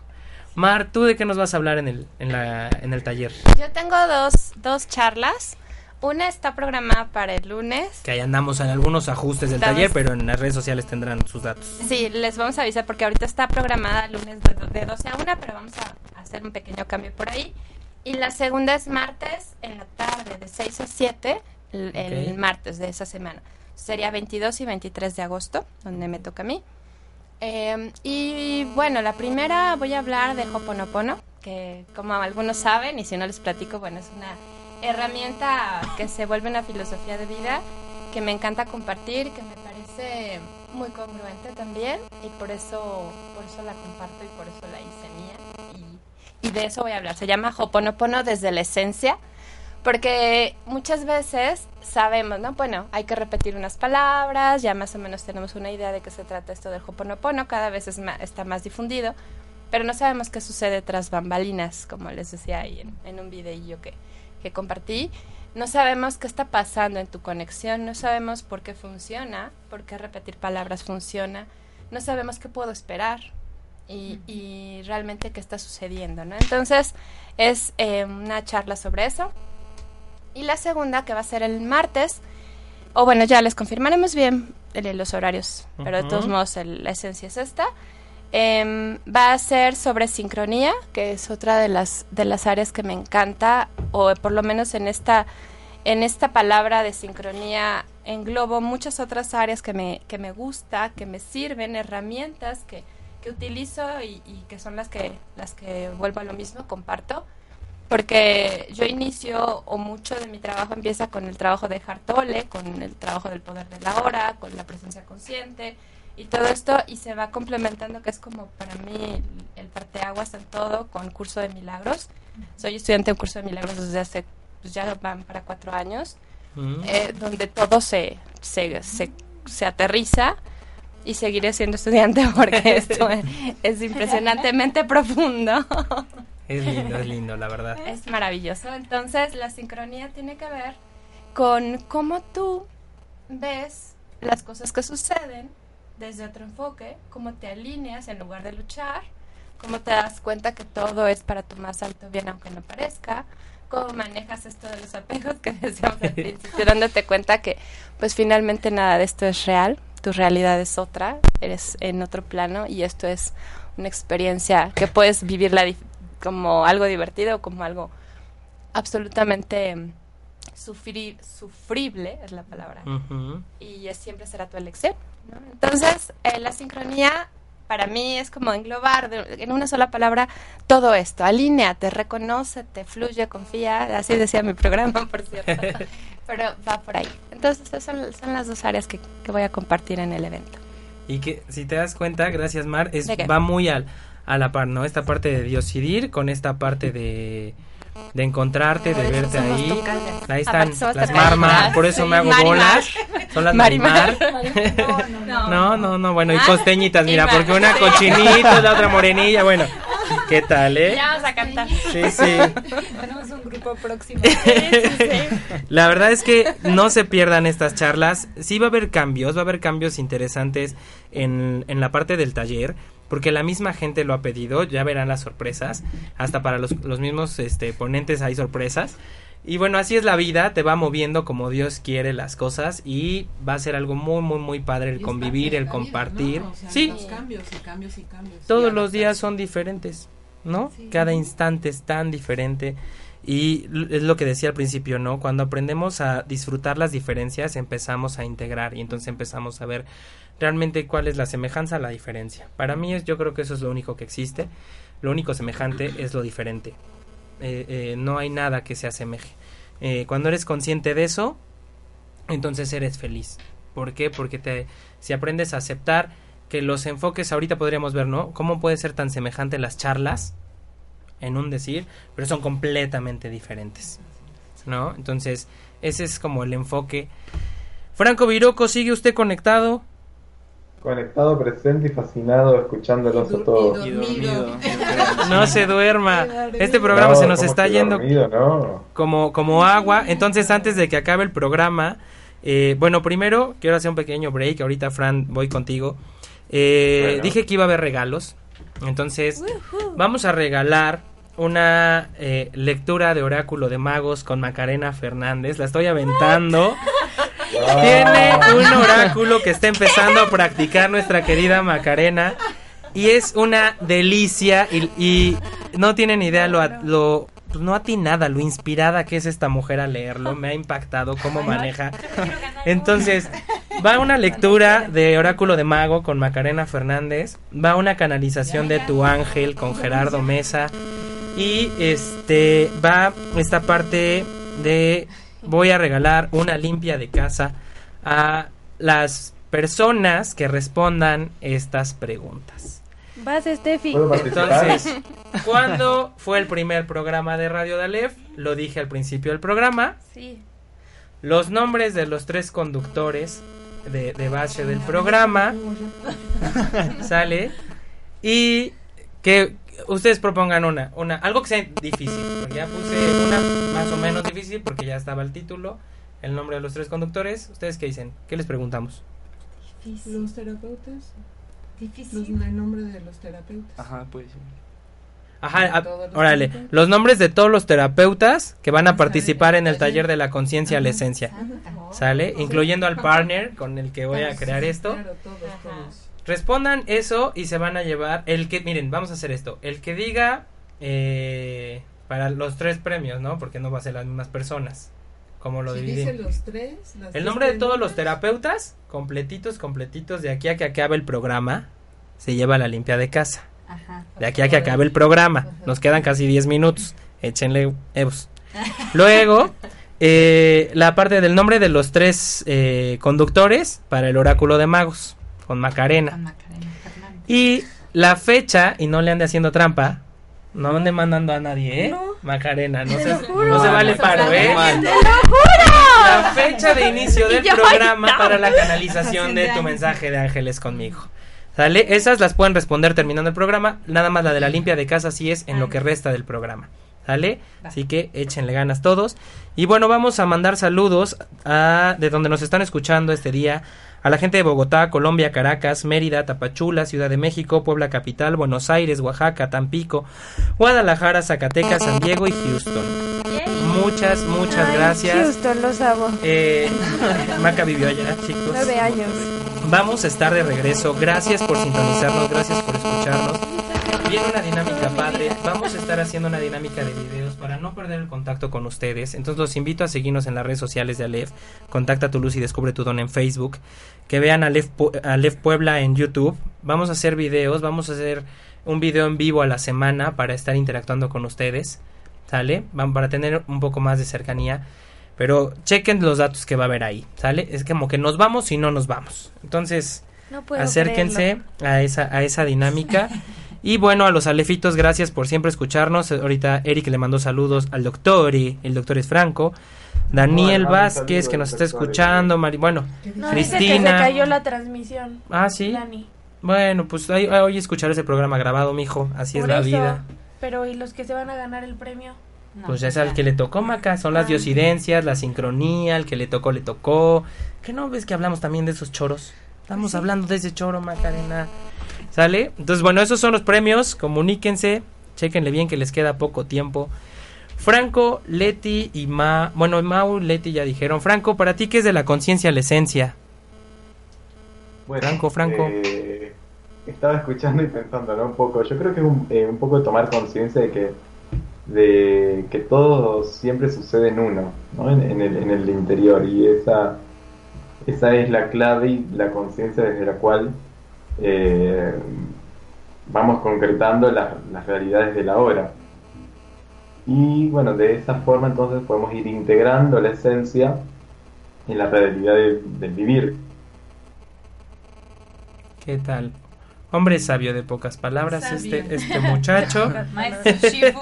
Mar, ¿tú de qué nos vas a hablar en el, en la, en el taller? Yo tengo dos, dos charlas. Una está programada para el lunes. Que ahí andamos en algunos ajustes del Estamos- taller, pero en las redes sociales tendrán sus datos. Sí, les vamos a avisar porque ahorita está programada el lunes de, de 12 a 1, pero vamos a hacer un pequeño cambio por ahí. Y la segunda es martes en la tarde, de 6 a 7, el, martes de esa semana. Sería 22 y 23 de agosto, donde me toca a mí. Eh, y bueno, la primera voy a hablar de Hoponopono, que como algunos saben, y si no les platico, bueno, es una herramienta que se vuelve una filosofía de vida que me encanta compartir, que me parece muy congruente también, y por eso, por eso la comparto y por eso la hice mía. Y, de eso voy a hablar. Se llama Hoponopono desde la esencia, porque muchas veces sabemos, ¿no? Bueno, hay que repetir unas palabras, ya más o menos tenemos una idea de qué se trata esto del Hoponopono, cada vez es ma- está más difundido, pero no sabemos qué sucede tras bambalinas, como les decía ahí en, en un videillo que, que compartí. No sabemos qué está pasando en tu conexión, no sabemos por qué funciona, por qué repetir palabras funciona, no sabemos qué puedo esperar y, y realmente qué está sucediendo, ¿no? Entonces es eh, una charla sobre eso. Y la segunda, que va a ser el martes, o bueno, ya les confirmaremos bien eh, los horarios, pero de todos modos el- la esencia es esta. Em, va a ser sobre sincronía, que es otra de las, de las áreas que me encanta, o por lo menos en esta, en esta palabra de sincronía englobo muchas otras áreas que me, que me gusta, que me sirven, herramientas que, que utilizo y, que son las que, las que vuelvo a lo mismo, comparto. Porque yo inicio, o mucho de mi trabajo empieza con el trabajo de Hartole, con el trabajo del poder de la hora, con la presencia consciente y todo esto, y se va complementando, que es como para mí el parteaguas en todo, con curso de milagros. Soy estudiante de un curso de milagros desde hace, pues ya van para cuatro años, Mm. eh, donde todo se, se, se, se aterriza y seguiré siendo estudiante (laughs) porque esto es, es impresionantemente (laughs) profundo. Es lindo, es lindo, la verdad. Es maravilloso. Entonces, la sincronía tiene que ver con cómo tú ves las cosas que suceden desde otro enfoque, cómo te alineas en lugar de luchar, cómo te das cuenta que todo es para tu más alto bien aunque no parezca, cómo manejas esto de los apegos que (laughs) decíamos al principio, (laughs) dándote cuenta que pues finalmente nada de esto es real, tu realidad es otra, eres en otro plano y esto es una experiencia que puedes vivirla como algo divertido o como algo absolutamente mm, sufri- sufrible, es la palabra y es, siempre será tu elección. ¿no? Entonces, eh, la sincronía para mí es como englobar de- en una sola palabra todo esto. Alíneate, reconócete, fluye, confía. Así decía mi programa, por cierto. (laughs) Pero va por ahí. Entonces, esas son, son las dos áreas que, que voy a compartir en el evento. Y que si te das cuenta, gracias Mar, es, va muy al, a la par, ¿no? Esta parte de diosidir con esta parte de, de encontrarte, de verte ahí. Ahí están las marmar, por eso Sí. me hago Marimar. bolas. Son las Marimar. marimar. (laughs) No, no, no, bueno, y Ah, costeñitas, mira, porque una cochinita, (laughs) la otra morenilla, bueno, ¿qué tal, eh? Ya vamos a cantar. Sí, (laughs) sí. Tenemos un grupo próximo. La verdad es que no se pierdan estas charlas. Sí va a haber cambios, va a haber cambios interesantes en, en la parte del taller, porque la misma gente lo ha pedido, ya verán las sorpresas, hasta para los, los mismos este, ponentes hay sorpresas. Y bueno, así es la vida, te va moviendo como Dios quiere las cosas y va a ser algo muy, muy, muy padre el convivir, el compartir. ¿no? O sea, sí, los cambios y cambios y cambios. todos Y los días son diferentes, ¿no? Cada instante es tan diferente. Y es lo que decía al principio, ¿no? Cuando aprendemos a disfrutar las diferencias, empezamos a integrar y entonces empezamos a ver realmente cuál es la semejanza, la diferencia. Para mí es, yo creo que eso es lo único que existe. Lo único semejante es lo diferente. Eh, eh, no hay nada que se asemeje. Eh, cuando eres consciente de eso, entonces eres feliz. ¿Por qué? Porque te, si aprendes a aceptar que los enfoques, ahorita podríamos ver, ¿no? ¿Cómo puede ser tan semejante las charlas en un decir, pero son completamente diferentes, ¿no? Entonces, ese es como el enfoque. Franco Viroco, ¿sigue usted conectado? Conectado, presente y fascinado, escuchándolos a todos. (laughs) Y dormido. No se duerma. (laughs) Este programa No, se nos ¿cómo está yendo dormido? No. como, como agua. Entonces, antes de que acabe el programa, eh, bueno, primero quiero hacer un pequeño break. Ahorita, Fran, voy contigo. Eh, Bueno. Dije que iba a haber regalos. Entonces, vamos a regalar una eh, lectura de Oráculo de Magos con Macarena Fernández. La estoy aventando. Tiene un oráculo que está empezando a practicar nuestra querida Macarena. Y es una delicia. Y, y no tienen idea lo, a- lo pues, no atinada, lo inspirada que es esta mujer a leerlo. Me ha impactado cómo maneja. Entonces, va una lectura de Oráculo de Mago con Macarena Fernández. Va una canalización de Tu Ángel con Gerardo Mesa. Y este va esta parte de voy a regalar una limpia de casa a las personas que respondan estas preguntas. Vas, Steffi. Entonces, (laughs) ¿cuándo fue el primer programa de Radio Dalef? Lo dije al principio del programa. Sí. Los nombres de los tres conductores de, de base del programa. (laughs) Sale. Y que ustedes propongan una, una, algo que sea difícil. Porque ya puse una más o menos difícil porque ya estaba el título, el nombre de los tres conductores. ¿Ustedes qué dicen? ¿Qué les preguntamos? Los terapeutas. Los, Difícil. el nombre de los terapeutas. Ajá, pues. Ajá, a- Todos los órale. terapeutas. Los nombres de todos los terapeutas que van a participar en en el taller de la conciencia a la Ajá. esencia. ¿Sale? Incluyendo al partner con el que voy a crear esto. Claro, todos, todos. Respondan eso y se van a llevar el que, miren, vamos a hacer esto. El que diga eh, para los tres premios, ¿no? Porque no va a ser las mismas personas. Como lo Si dividimos. dice los tres, las El nombre de todos los terapeutas, completitos, completitos, de aquí a que acabe el programa, se lleva la limpia de casa. Ajá. De aquí a que acabe el programa. Nos quedan casi 10 minutos. Échenle evos. Luego, eh, la parte del nombre de los tres eh, conductores para el oráculo de magos, con Macarena. Con Macarena. Y la fecha, y no le ande haciendo trampa, no ande mandando a nadie, ¿eh? Macarena, no se, no se vale paro, ¿eh? La fecha de inicio (laughs) del programa no. para la canalización de tu mensaje de ángeles conmigo. ¿Sale? Esas las pueden responder terminando el programa. Nada más la de la limpia de casa sí es en lo que resta del programa. ¿Sale? Así que échenle ganas todos. Y bueno, vamos a mandar saludos a, de donde nos están escuchando este día. A la gente de Bogotá, Colombia, Caracas, Mérida, Tapachula, Ciudad de México, Puebla Capital, Buenos Aires, Oaxaca, Tampico, Guadalajara, Zacatecas, San Diego y Houston. Muchas, muchas Ay, gracias. Houston, los amo. Eh, (laughs) Maca vivió allá, chicos. Nueve años. Vamos a estar de regreso. Gracias por sintonizarnos, gracias por escucharnos. Viene una dinámica padre. Vamos a estar haciendo una dinámica de videos para no perder el contacto con ustedes. Entonces los invito a seguirnos en las redes sociales de Aleph. Contacta tu luz y descubre tu don en Facebook. Que vean Aleph, Aleph Puebla en YouTube. Vamos a hacer videos. Vamos a hacer un video en vivo a la semana para estar interactuando con ustedes. ¿Sale? Van para tener un poco más de cercanía. Pero chequen los datos que va a haber ahí, ¿sale? Es como que nos vamos y no nos vamos. Entonces, No acérquense a esa, a esa dinámica. (laughs) Y bueno, a los alefitos, gracias por siempre escucharnos. Ahorita Eric le mandó saludos al doctor y el doctor es Franco. Daniel Vázquez, que nos está escuchando. Mari- bueno, No, dice que se Cristina. cayó la transmisión. Ah, sí. Dani. Bueno, pues hoy, hoy escuchar ese programa grabado, mijo. Así es la eso. vida. Pero ¿y los que se van a ganar el premio? Pues ya es al que le tocó, Maca. Son las diosidencias, la sincronía, el que le tocó, le tocó. ¿Qué no ves que hablamos también de esos choros? Estamos hablando de ese choro, Macarena. ¿Sale? Entonces, bueno, esos son los premios. Comuníquense. Chequenle bien que les queda poco tiempo. Franco, Leti y Ma. Bueno, Mau, Leti ya dijeron. Franco, ¿para ti qué es de la conciencia la esencia? Bueno, Franco, Franco. eh, estaba escuchando y pensando, ¿no? Un poco. Yo creo que es un, eh, un poco tomar conciencia de que, de que todo siempre sucede en uno, ¿no? En, en el, en el interior. Y esa, esa es la clave y la conciencia desde la cual eh, vamos concretando las, las realidades de la hora. Y bueno, de esa forma entonces podemos ir integrando la esencia en la realidad del- del vivir. ¿Qué tal? Hombre sabio de pocas palabras, Sabio. este, este muchacho. (laughs) Maestro Shifu.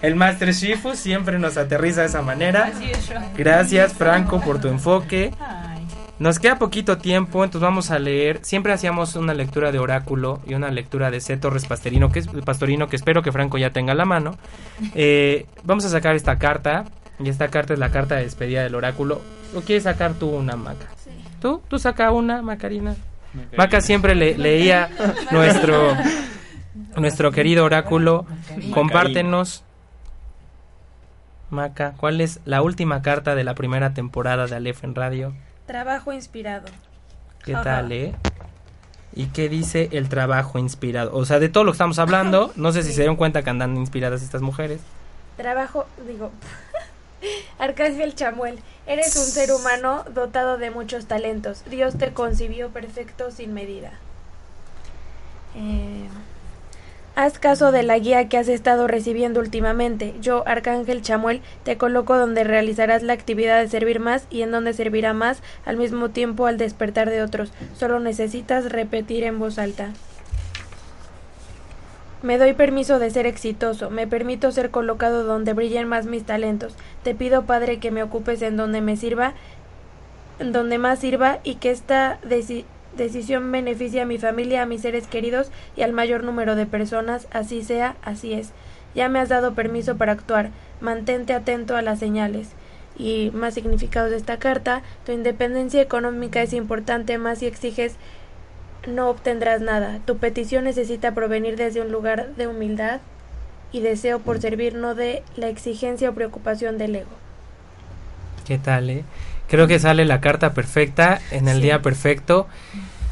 El Master Shifu siempre nos aterriza de esa manera. Así es yo. Gracias, Franco, por tu (laughs) enfoque. Nos queda poquito tiempo, entonces vamos a leer. Siempre hacíamos una lectura de oráculo y una lectura de C. Torres Pastorino, que es pastorino, que espero que Franco ya tenga a la mano. (laughs) Eh, vamos a sacar esta carta. Y esta carta es la carta de despedida del oráculo. ¿O quieres sacar tú una, Maca? ¿Tú? ¿Tú saca una, Macarina? Maca siempre le- leía (laughs) nuestro, (laughs) nuestro querido oráculo. Compártenos. Maca, ¿cuál es la última carta de la primera temporada de Aleph en Radio? Trabajo inspirado. ¿Qué Ajá. tal, eh? ¿Y qué dice el trabajo inspirado? O sea, de todo lo que estamos hablando, no sé si se dieron cuenta que andan inspiradas estas mujeres. Trabajo, digo, (laughs) Arcángel Chamuel, eres un ser humano dotado de muchos talentos. Dios te concibió perfecto sin medida. Eh, haz caso de la guía que has estado recibiendo últimamente. Yo, Arcángel Chamuel, te coloco donde realizarás la actividad de servir más y en donde servirá más al mismo tiempo al despertar de otros. Solo necesitas repetir en voz alta. Me doy permiso de ser exitoso, me permito ser colocado donde brillen más mis talentos. Te pido, Padre, que me ocupes en donde me sirva, donde más sirva y que esta deci- decisión beneficie a mi familia, a mis seres queridos y al mayor número de personas. Así sea, así es. Ya me has dado permiso para actuar. Mantente atento a las señales. Y más significados de esta carta, tu independencia económica es importante más si exiges no obtendrás nada. Tu petición necesita provenir desde un lugar de humildad y deseo por servir, no de la exigencia o preocupación del ego. ¿Qué tal, eh? Creo que sale la carta perfecta en el Sí. día perfecto.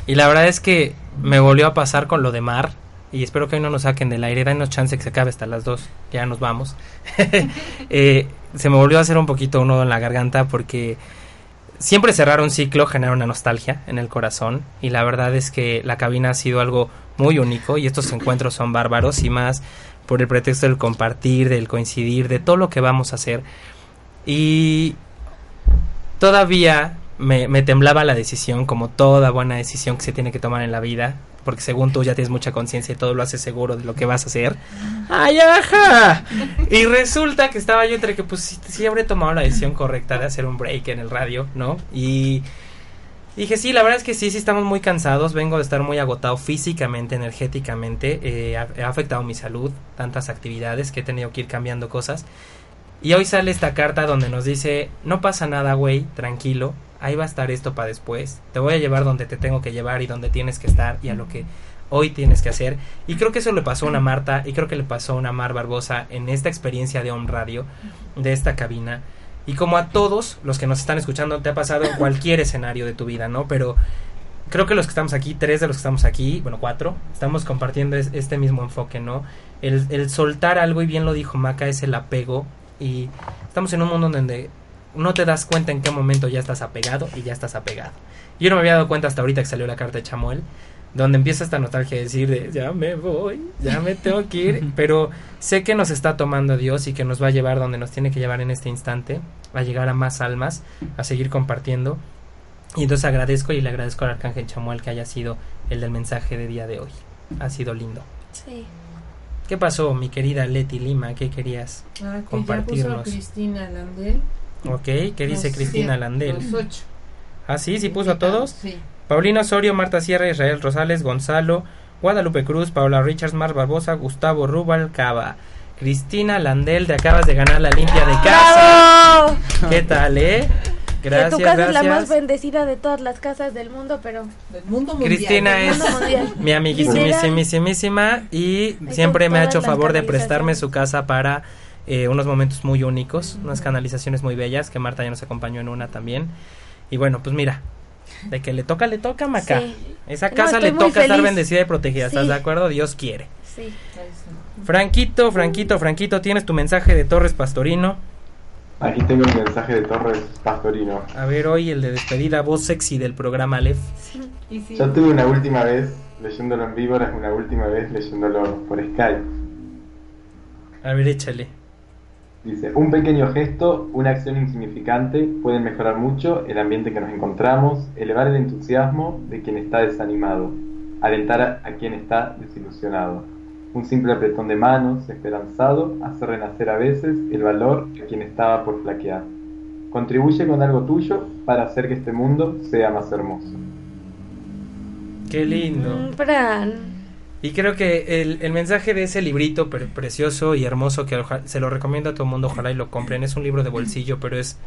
Y la verdad es que me volvió a pasar con lo de Mar. Y espero que hoy no nos saquen del aire. Danos chance que se acabe hasta las dos. que Ya nos vamos. (laughs) Eh, se me volvió a hacer un poquito un nudo en la garganta porque siempre cerrar un ciclo genera una nostalgia en el corazón. Y la verdad es que la cabina ha sido algo muy único. Y estos encuentros son bárbaros. Y más por el pretexto del compartir, del coincidir, de todo lo que vamos a hacer. Y todavía me, temblaba la decisión, como toda buena decisión que se tiene que tomar en la vida, porque según tú ya tienes mucha conciencia y todo lo haces seguro de lo que vas a hacer. ¡Ay, ajá! Y resulta que estaba yo entre que, pues, sí, sí habré tomado la decisión correcta de hacer un break en el radio, ¿no? Y dije, sí, la verdad es que sí, sí estamos muy cansados, vengo de estar muy agotado físicamente, energéticamente, eh, ha afectado mi salud, tantas actividades que he tenido que ir cambiando cosas. Y hoy sale esta carta donde nos dice, no pasa nada, güey, tranquilo, ahí va a estar esto para después, te voy a llevar donde te tengo que llevar y donde tienes que estar y a lo que hoy tienes que hacer. Y creo que eso le pasó a una Marta y creo que le pasó a una Mar Barbosa en esta experiencia de On Radio, de esta cabina. Y como a todos los que nos están escuchando, te ha pasado en cualquier escenario de tu vida, ¿no? Pero creo que los que estamos aquí, tres de los que estamos aquí, bueno, cuatro, estamos compartiendo es- este mismo enfoque, ¿no? El, el soltar algo, y bien lo dijo Maca, es el apego. Y estamos en un mundo donde no te das cuenta en qué momento ya estás apegado y ya estás apegado. Yo no me había dado cuenta hasta ahorita que salió la carta de Chamuel, donde empieza esta nostalgia de decir de ya me voy, ya me tengo que ir, (laughs) pero sé que nos está tomando Dios y que nos va a llevar donde nos tiene que llevar en este instante, a llegar a más almas, a seguir compartiendo. Y entonces agradezco y le agradezco al Arcángel Chamuel que haya sido el del mensaje de día de hoy. Ha sido lindo. Sí. ¿Qué pasó, mi querida Leti Lima? ¿Qué querías? Ah, que ya puso Compartirnos. Cristina Landel. Ok, ¿qué dice Los Cristina siete, Landel? Los ocho. Ah, sí, sí puso a todos. Sí. Paulina Osorio, Marta Sierra, Israel Rosales, Gonzalo, Guadalupe Cruz, Paula Richards, Mar Barbosa, Gustavo Rubal Cava, Cristina Landel, te acabas de ganar la limpia de casa. ¡Bravo! ¿Qué tal, eh? Gracias, que tu casa es la más gracias. bendecida de todas las casas del mundo, pero Del mundo mundial. Cristina del es mundo mundial. mi amiguísimísimísima y siempre me ha hecho favor de prestarme su casa para eh, unos momentos muy únicos, unas canalizaciones muy bellas, que Marta ya nos acompañó en una también. Y bueno, pues mira, de que le toca, le toca, Maca. Sí. Esa casa le toca estar bendecida y protegida, ¿estás de acuerdo? Dios quiere. sí. Franquito, Franquito, Franquito, tienes tu mensaje de Torres Pastorino. Aquí tengo el mensaje de Torres Pastorino. A ver, hoy el de despedida, voz sexy del programa Aleph. Y sí. Ya tuve una última vez leyéndolo en es una última vez leyéndolo por Skype. A ver, échale. Dice, un pequeño gesto, una acción insignificante pueden mejorar mucho el ambiente que nos encontramos, elevar el entusiasmo de quien está desanimado, alentar a, a quien está desilusionado. Un simple apretón de manos, esperanzado, hace renacer a veces el valor de quien estaba por flaquear. Contribuye con algo tuyo para hacer que este mundo sea más hermoso. Qué lindo. Mm, Fran. Y creo que el, el mensaje de ese librito pre- precioso y hermoso que oja- se lo recomiendo a todo el mundo, ojalá y lo compren. Es un libro de bolsillo, pero es,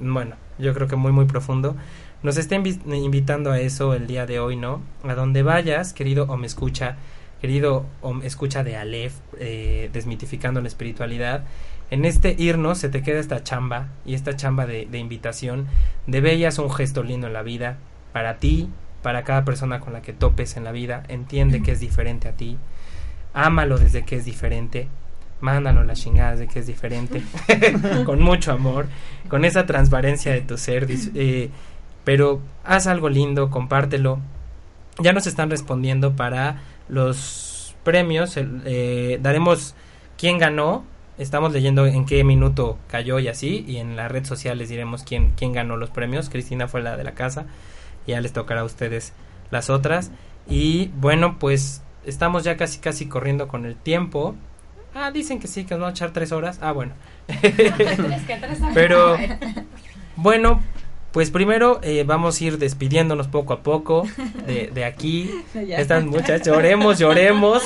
bueno, yo creo que muy, muy profundo. Nos está invi- invitando a eso el día de hoy, ¿no? A donde vayas, querido o me escucha, querido escucha de Aleph, eh, desmitificando la espiritualidad. En este irnos se te queda esta chamba y esta chamba de, de invitación de bellas un gesto lindo en la vida para ti, para cada persona con la que topes en la vida, entiende que es diferente a ti, ámalo desde que es diferente, mándalo a la chingada desde que es diferente, (laughs) con mucho amor, con esa transparencia de tu ser, eh, pero haz algo lindo, compártelo. Ya nos están respondiendo para los premios, eh, daremos quién ganó, estamos leyendo en qué minuto cayó y así, y en la red social les diremos quién, quién ganó los premios, Cristina fue la de la casa, ya les tocará a ustedes las otras. Y bueno, pues estamos ya casi casi corriendo con el tiempo. Ah, dicen que sí, que nos van a echar tres horas. Ah, bueno. (laughs) Pero bueno, pues primero eh, vamos a ir despidiéndonos poco a poco de, de aquí. (laughs) Estas muchachas, lloremos, lloremos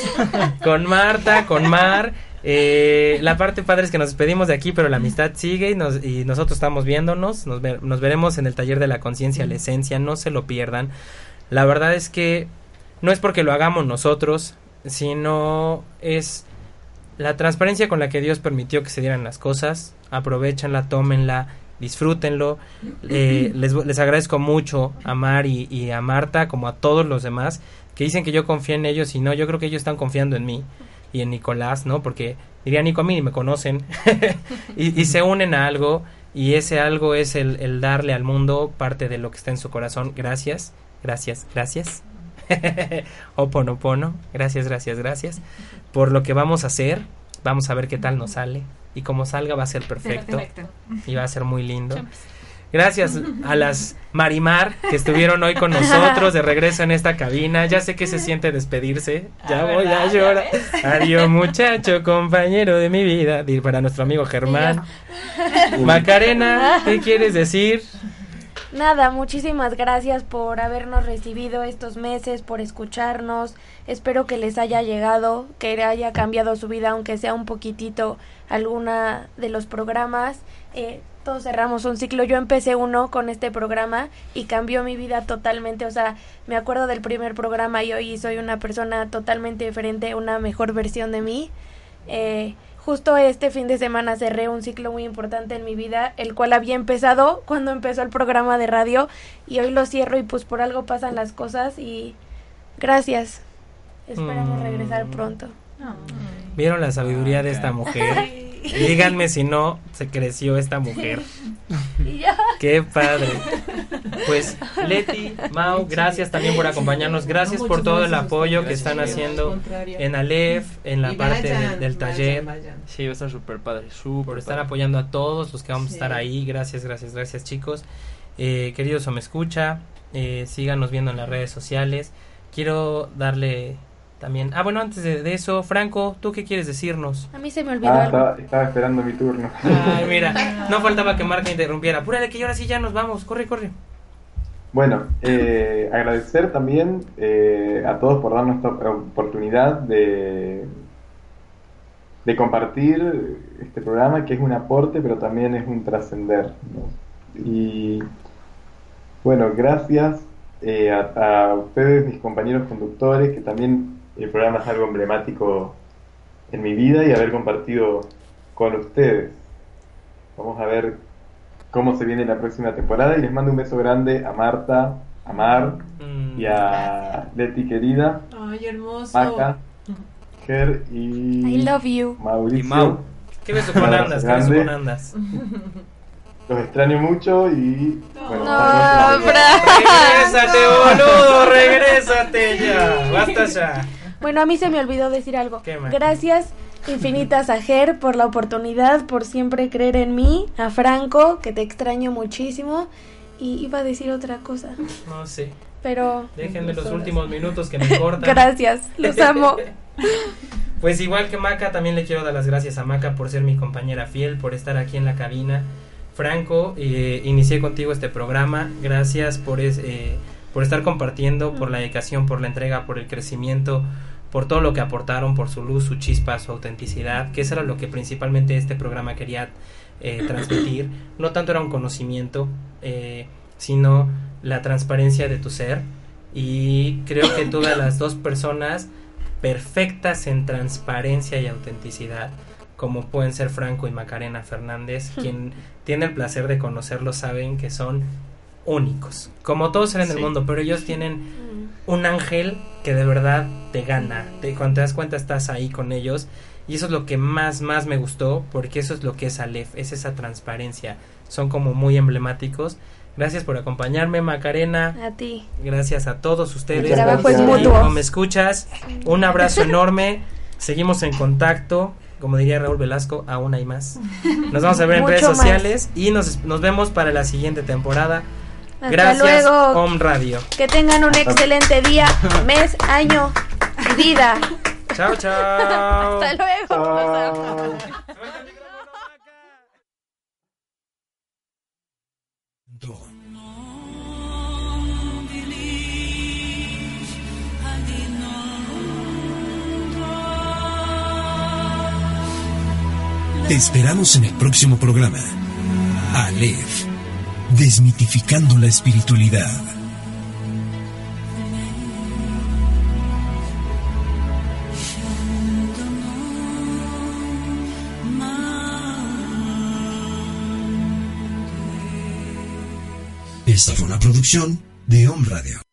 con Marta, con Mar. Eh, la parte padre es que nos despedimos de aquí, pero la amistad sigue y, nos, y nosotros estamos viéndonos. Nos, ve- nos veremos en el taller de la conciencia, la esencia. No se lo pierdan. La verdad es que no es porque lo hagamos nosotros, sino es la transparencia con la que Dios permitió que se dieran las cosas. Aprovechenla, tómenla, disfrútenlo. Eh, les, les agradezco mucho a Mar y, y a Marta, como a todos los demás, que dicen que yo confío en ellos y no, yo creo que ellos están confiando en mí y en Nicolás, ¿no? Porque diría Nico, a mí me conocen (laughs) y, y se unen a algo y ese algo es el, el darle al mundo parte de lo que está en su corazón. Gracias, gracias, gracias. (laughs) Oponopono, gracias, gracias, gracias por lo que vamos a hacer. Vamos a ver qué tal nos sale y como salga va a ser perfecto y va a ser muy lindo. Gracias a las Marimar que estuvieron hoy con nosotros de regreso en esta cabina. Ya sé que se siente despedirse. Ya Ah, voy a ¿verdad? Ya llorar. Adiós, muchacho, compañero de mi vida. Dir para nuestro amigo Germán. Macarena, ¿qué quieres decir? Nada, muchísimas gracias por habernos recibido estos meses, por escucharnos. Espero que les haya llegado, que haya cambiado su vida, aunque sea un poquitito alguna de los programas. Eh, todos cerramos un ciclo. Yo empecé uno con este programa y cambió mi vida totalmente. O sea, me acuerdo del primer programa y hoy soy una persona totalmente diferente, una mejor versión de mí. Eh, justo este fin de semana cerré un ciclo muy importante en mi vida, el cual había empezado cuando empezó el programa de radio y hoy lo cierro y pues por algo pasan las cosas y gracias. Esperamos Mm. regresar pronto. ¿Vieron la sabiduría de esta mujer? (laughs) Díganme si no se creció esta mujer. Qué padre. Pues Leti, Mau, gracias también por acompañarnos. Gracias No, por todo el apoyo que están haciendo en Aleph, en la Y parte de- del vayan, taller. vayan. Sí, va a estar súper padre, súper Por estar padre. apoyando a todos los que vamos a estar ahí. Gracias, gracias, gracias chicos. Eh, queridos o me escucha, eh, síganos viendo en las redes sociales. Quiero darle también... Ah, bueno, antes de, de eso, Franco, ¿tú qué quieres decirnos? A mí se me olvidó Ah, algo. estaba, estaba esperando mi turno. Ay, mira, (laughs) no faltaba que Marca interrumpiera. Apúrale que ahora sí ya nos vamos. Corre, corre. Bueno, eh, agradecer también eh, a todos por darnos esta oportunidad de, de compartir este programa, que es un aporte, pero también es un trascender. ¿no? Y bueno, gracias eh, a, a ustedes, mis compañeros conductores, que también el programa es algo emblemático en mi vida y haber compartido con ustedes. Vamos a ver cómo se viene la próxima temporada y les mando un beso grande a Marta, a Mar Mm, y a Leti querida, Ay, hermoso. Maca, Ger y I love you. Mauricio. Y Mau. ¿Qué beso con andas? ¿Qué beso con andas? Los extraño mucho y bueno, No. Regrésate, boludo, regrésate ya. Basta ya. Bueno, a mí se me olvidó decir algo. ¿Qué? Gracias infinitas a Ger por la oportunidad, por siempre creer en mí, a Franco, que te extraño muchísimo, y iba a decir otra cosa, No sé. pero Déjenme los últimos minutos que me cortan. (laughs) gracias, los amo. (laughs) Pues igual que Maca, también le quiero dar las gracias a Maca por ser mi compañera fiel, por estar aquí en la cabina. Franco, eh, inicié contigo este programa. Gracias por, es- eh, por estar compartiendo, por la dedicación, por la entrega, por el crecimiento, por todo lo que aportaron, por su luz, su chispa, su autenticidad, que eso era lo que principalmente este programa quería eh, (coughs) transmitir. No tanto era un conocimiento, eh, sino la transparencia de tu ser. Y creo que todas las dos personas perfectas en transparencia y autenticidad, como pueden ser Franco y Macarena Fernández, quien tiene el placer de conocerlos saben que son únicos, como todos en el Sí. mundo, pero ellos tienen un ángel que de verdad te gana, te, cuando te das cuenta estás ahí con ellos y eso es lo que más, más me gustó, porque eso es lo que es Aleph, es esa transparencia, son como muy emblemáticos. Gracias por acompañarme, Macarena. A ti. Gracias a todos ustedes. El trabajo es mutuo. como me escuchas, un abrazo (laughs) enorme. Seguimos en contacto. Como diría Raúl Velasco, aún hay más. Nos vamos a ver en redes más. sociales y nos, nos vemos para la siguiente temporada. Hasta Gracias, luego. Home Radio. Que tengan un excelente día, mes, año y vida. Chao, chao. Hasta luego. Amo. Te esperamos en el próximo programa. Aleph, desmitificando la espiritualidad. Esta fue una producción de Home Radio.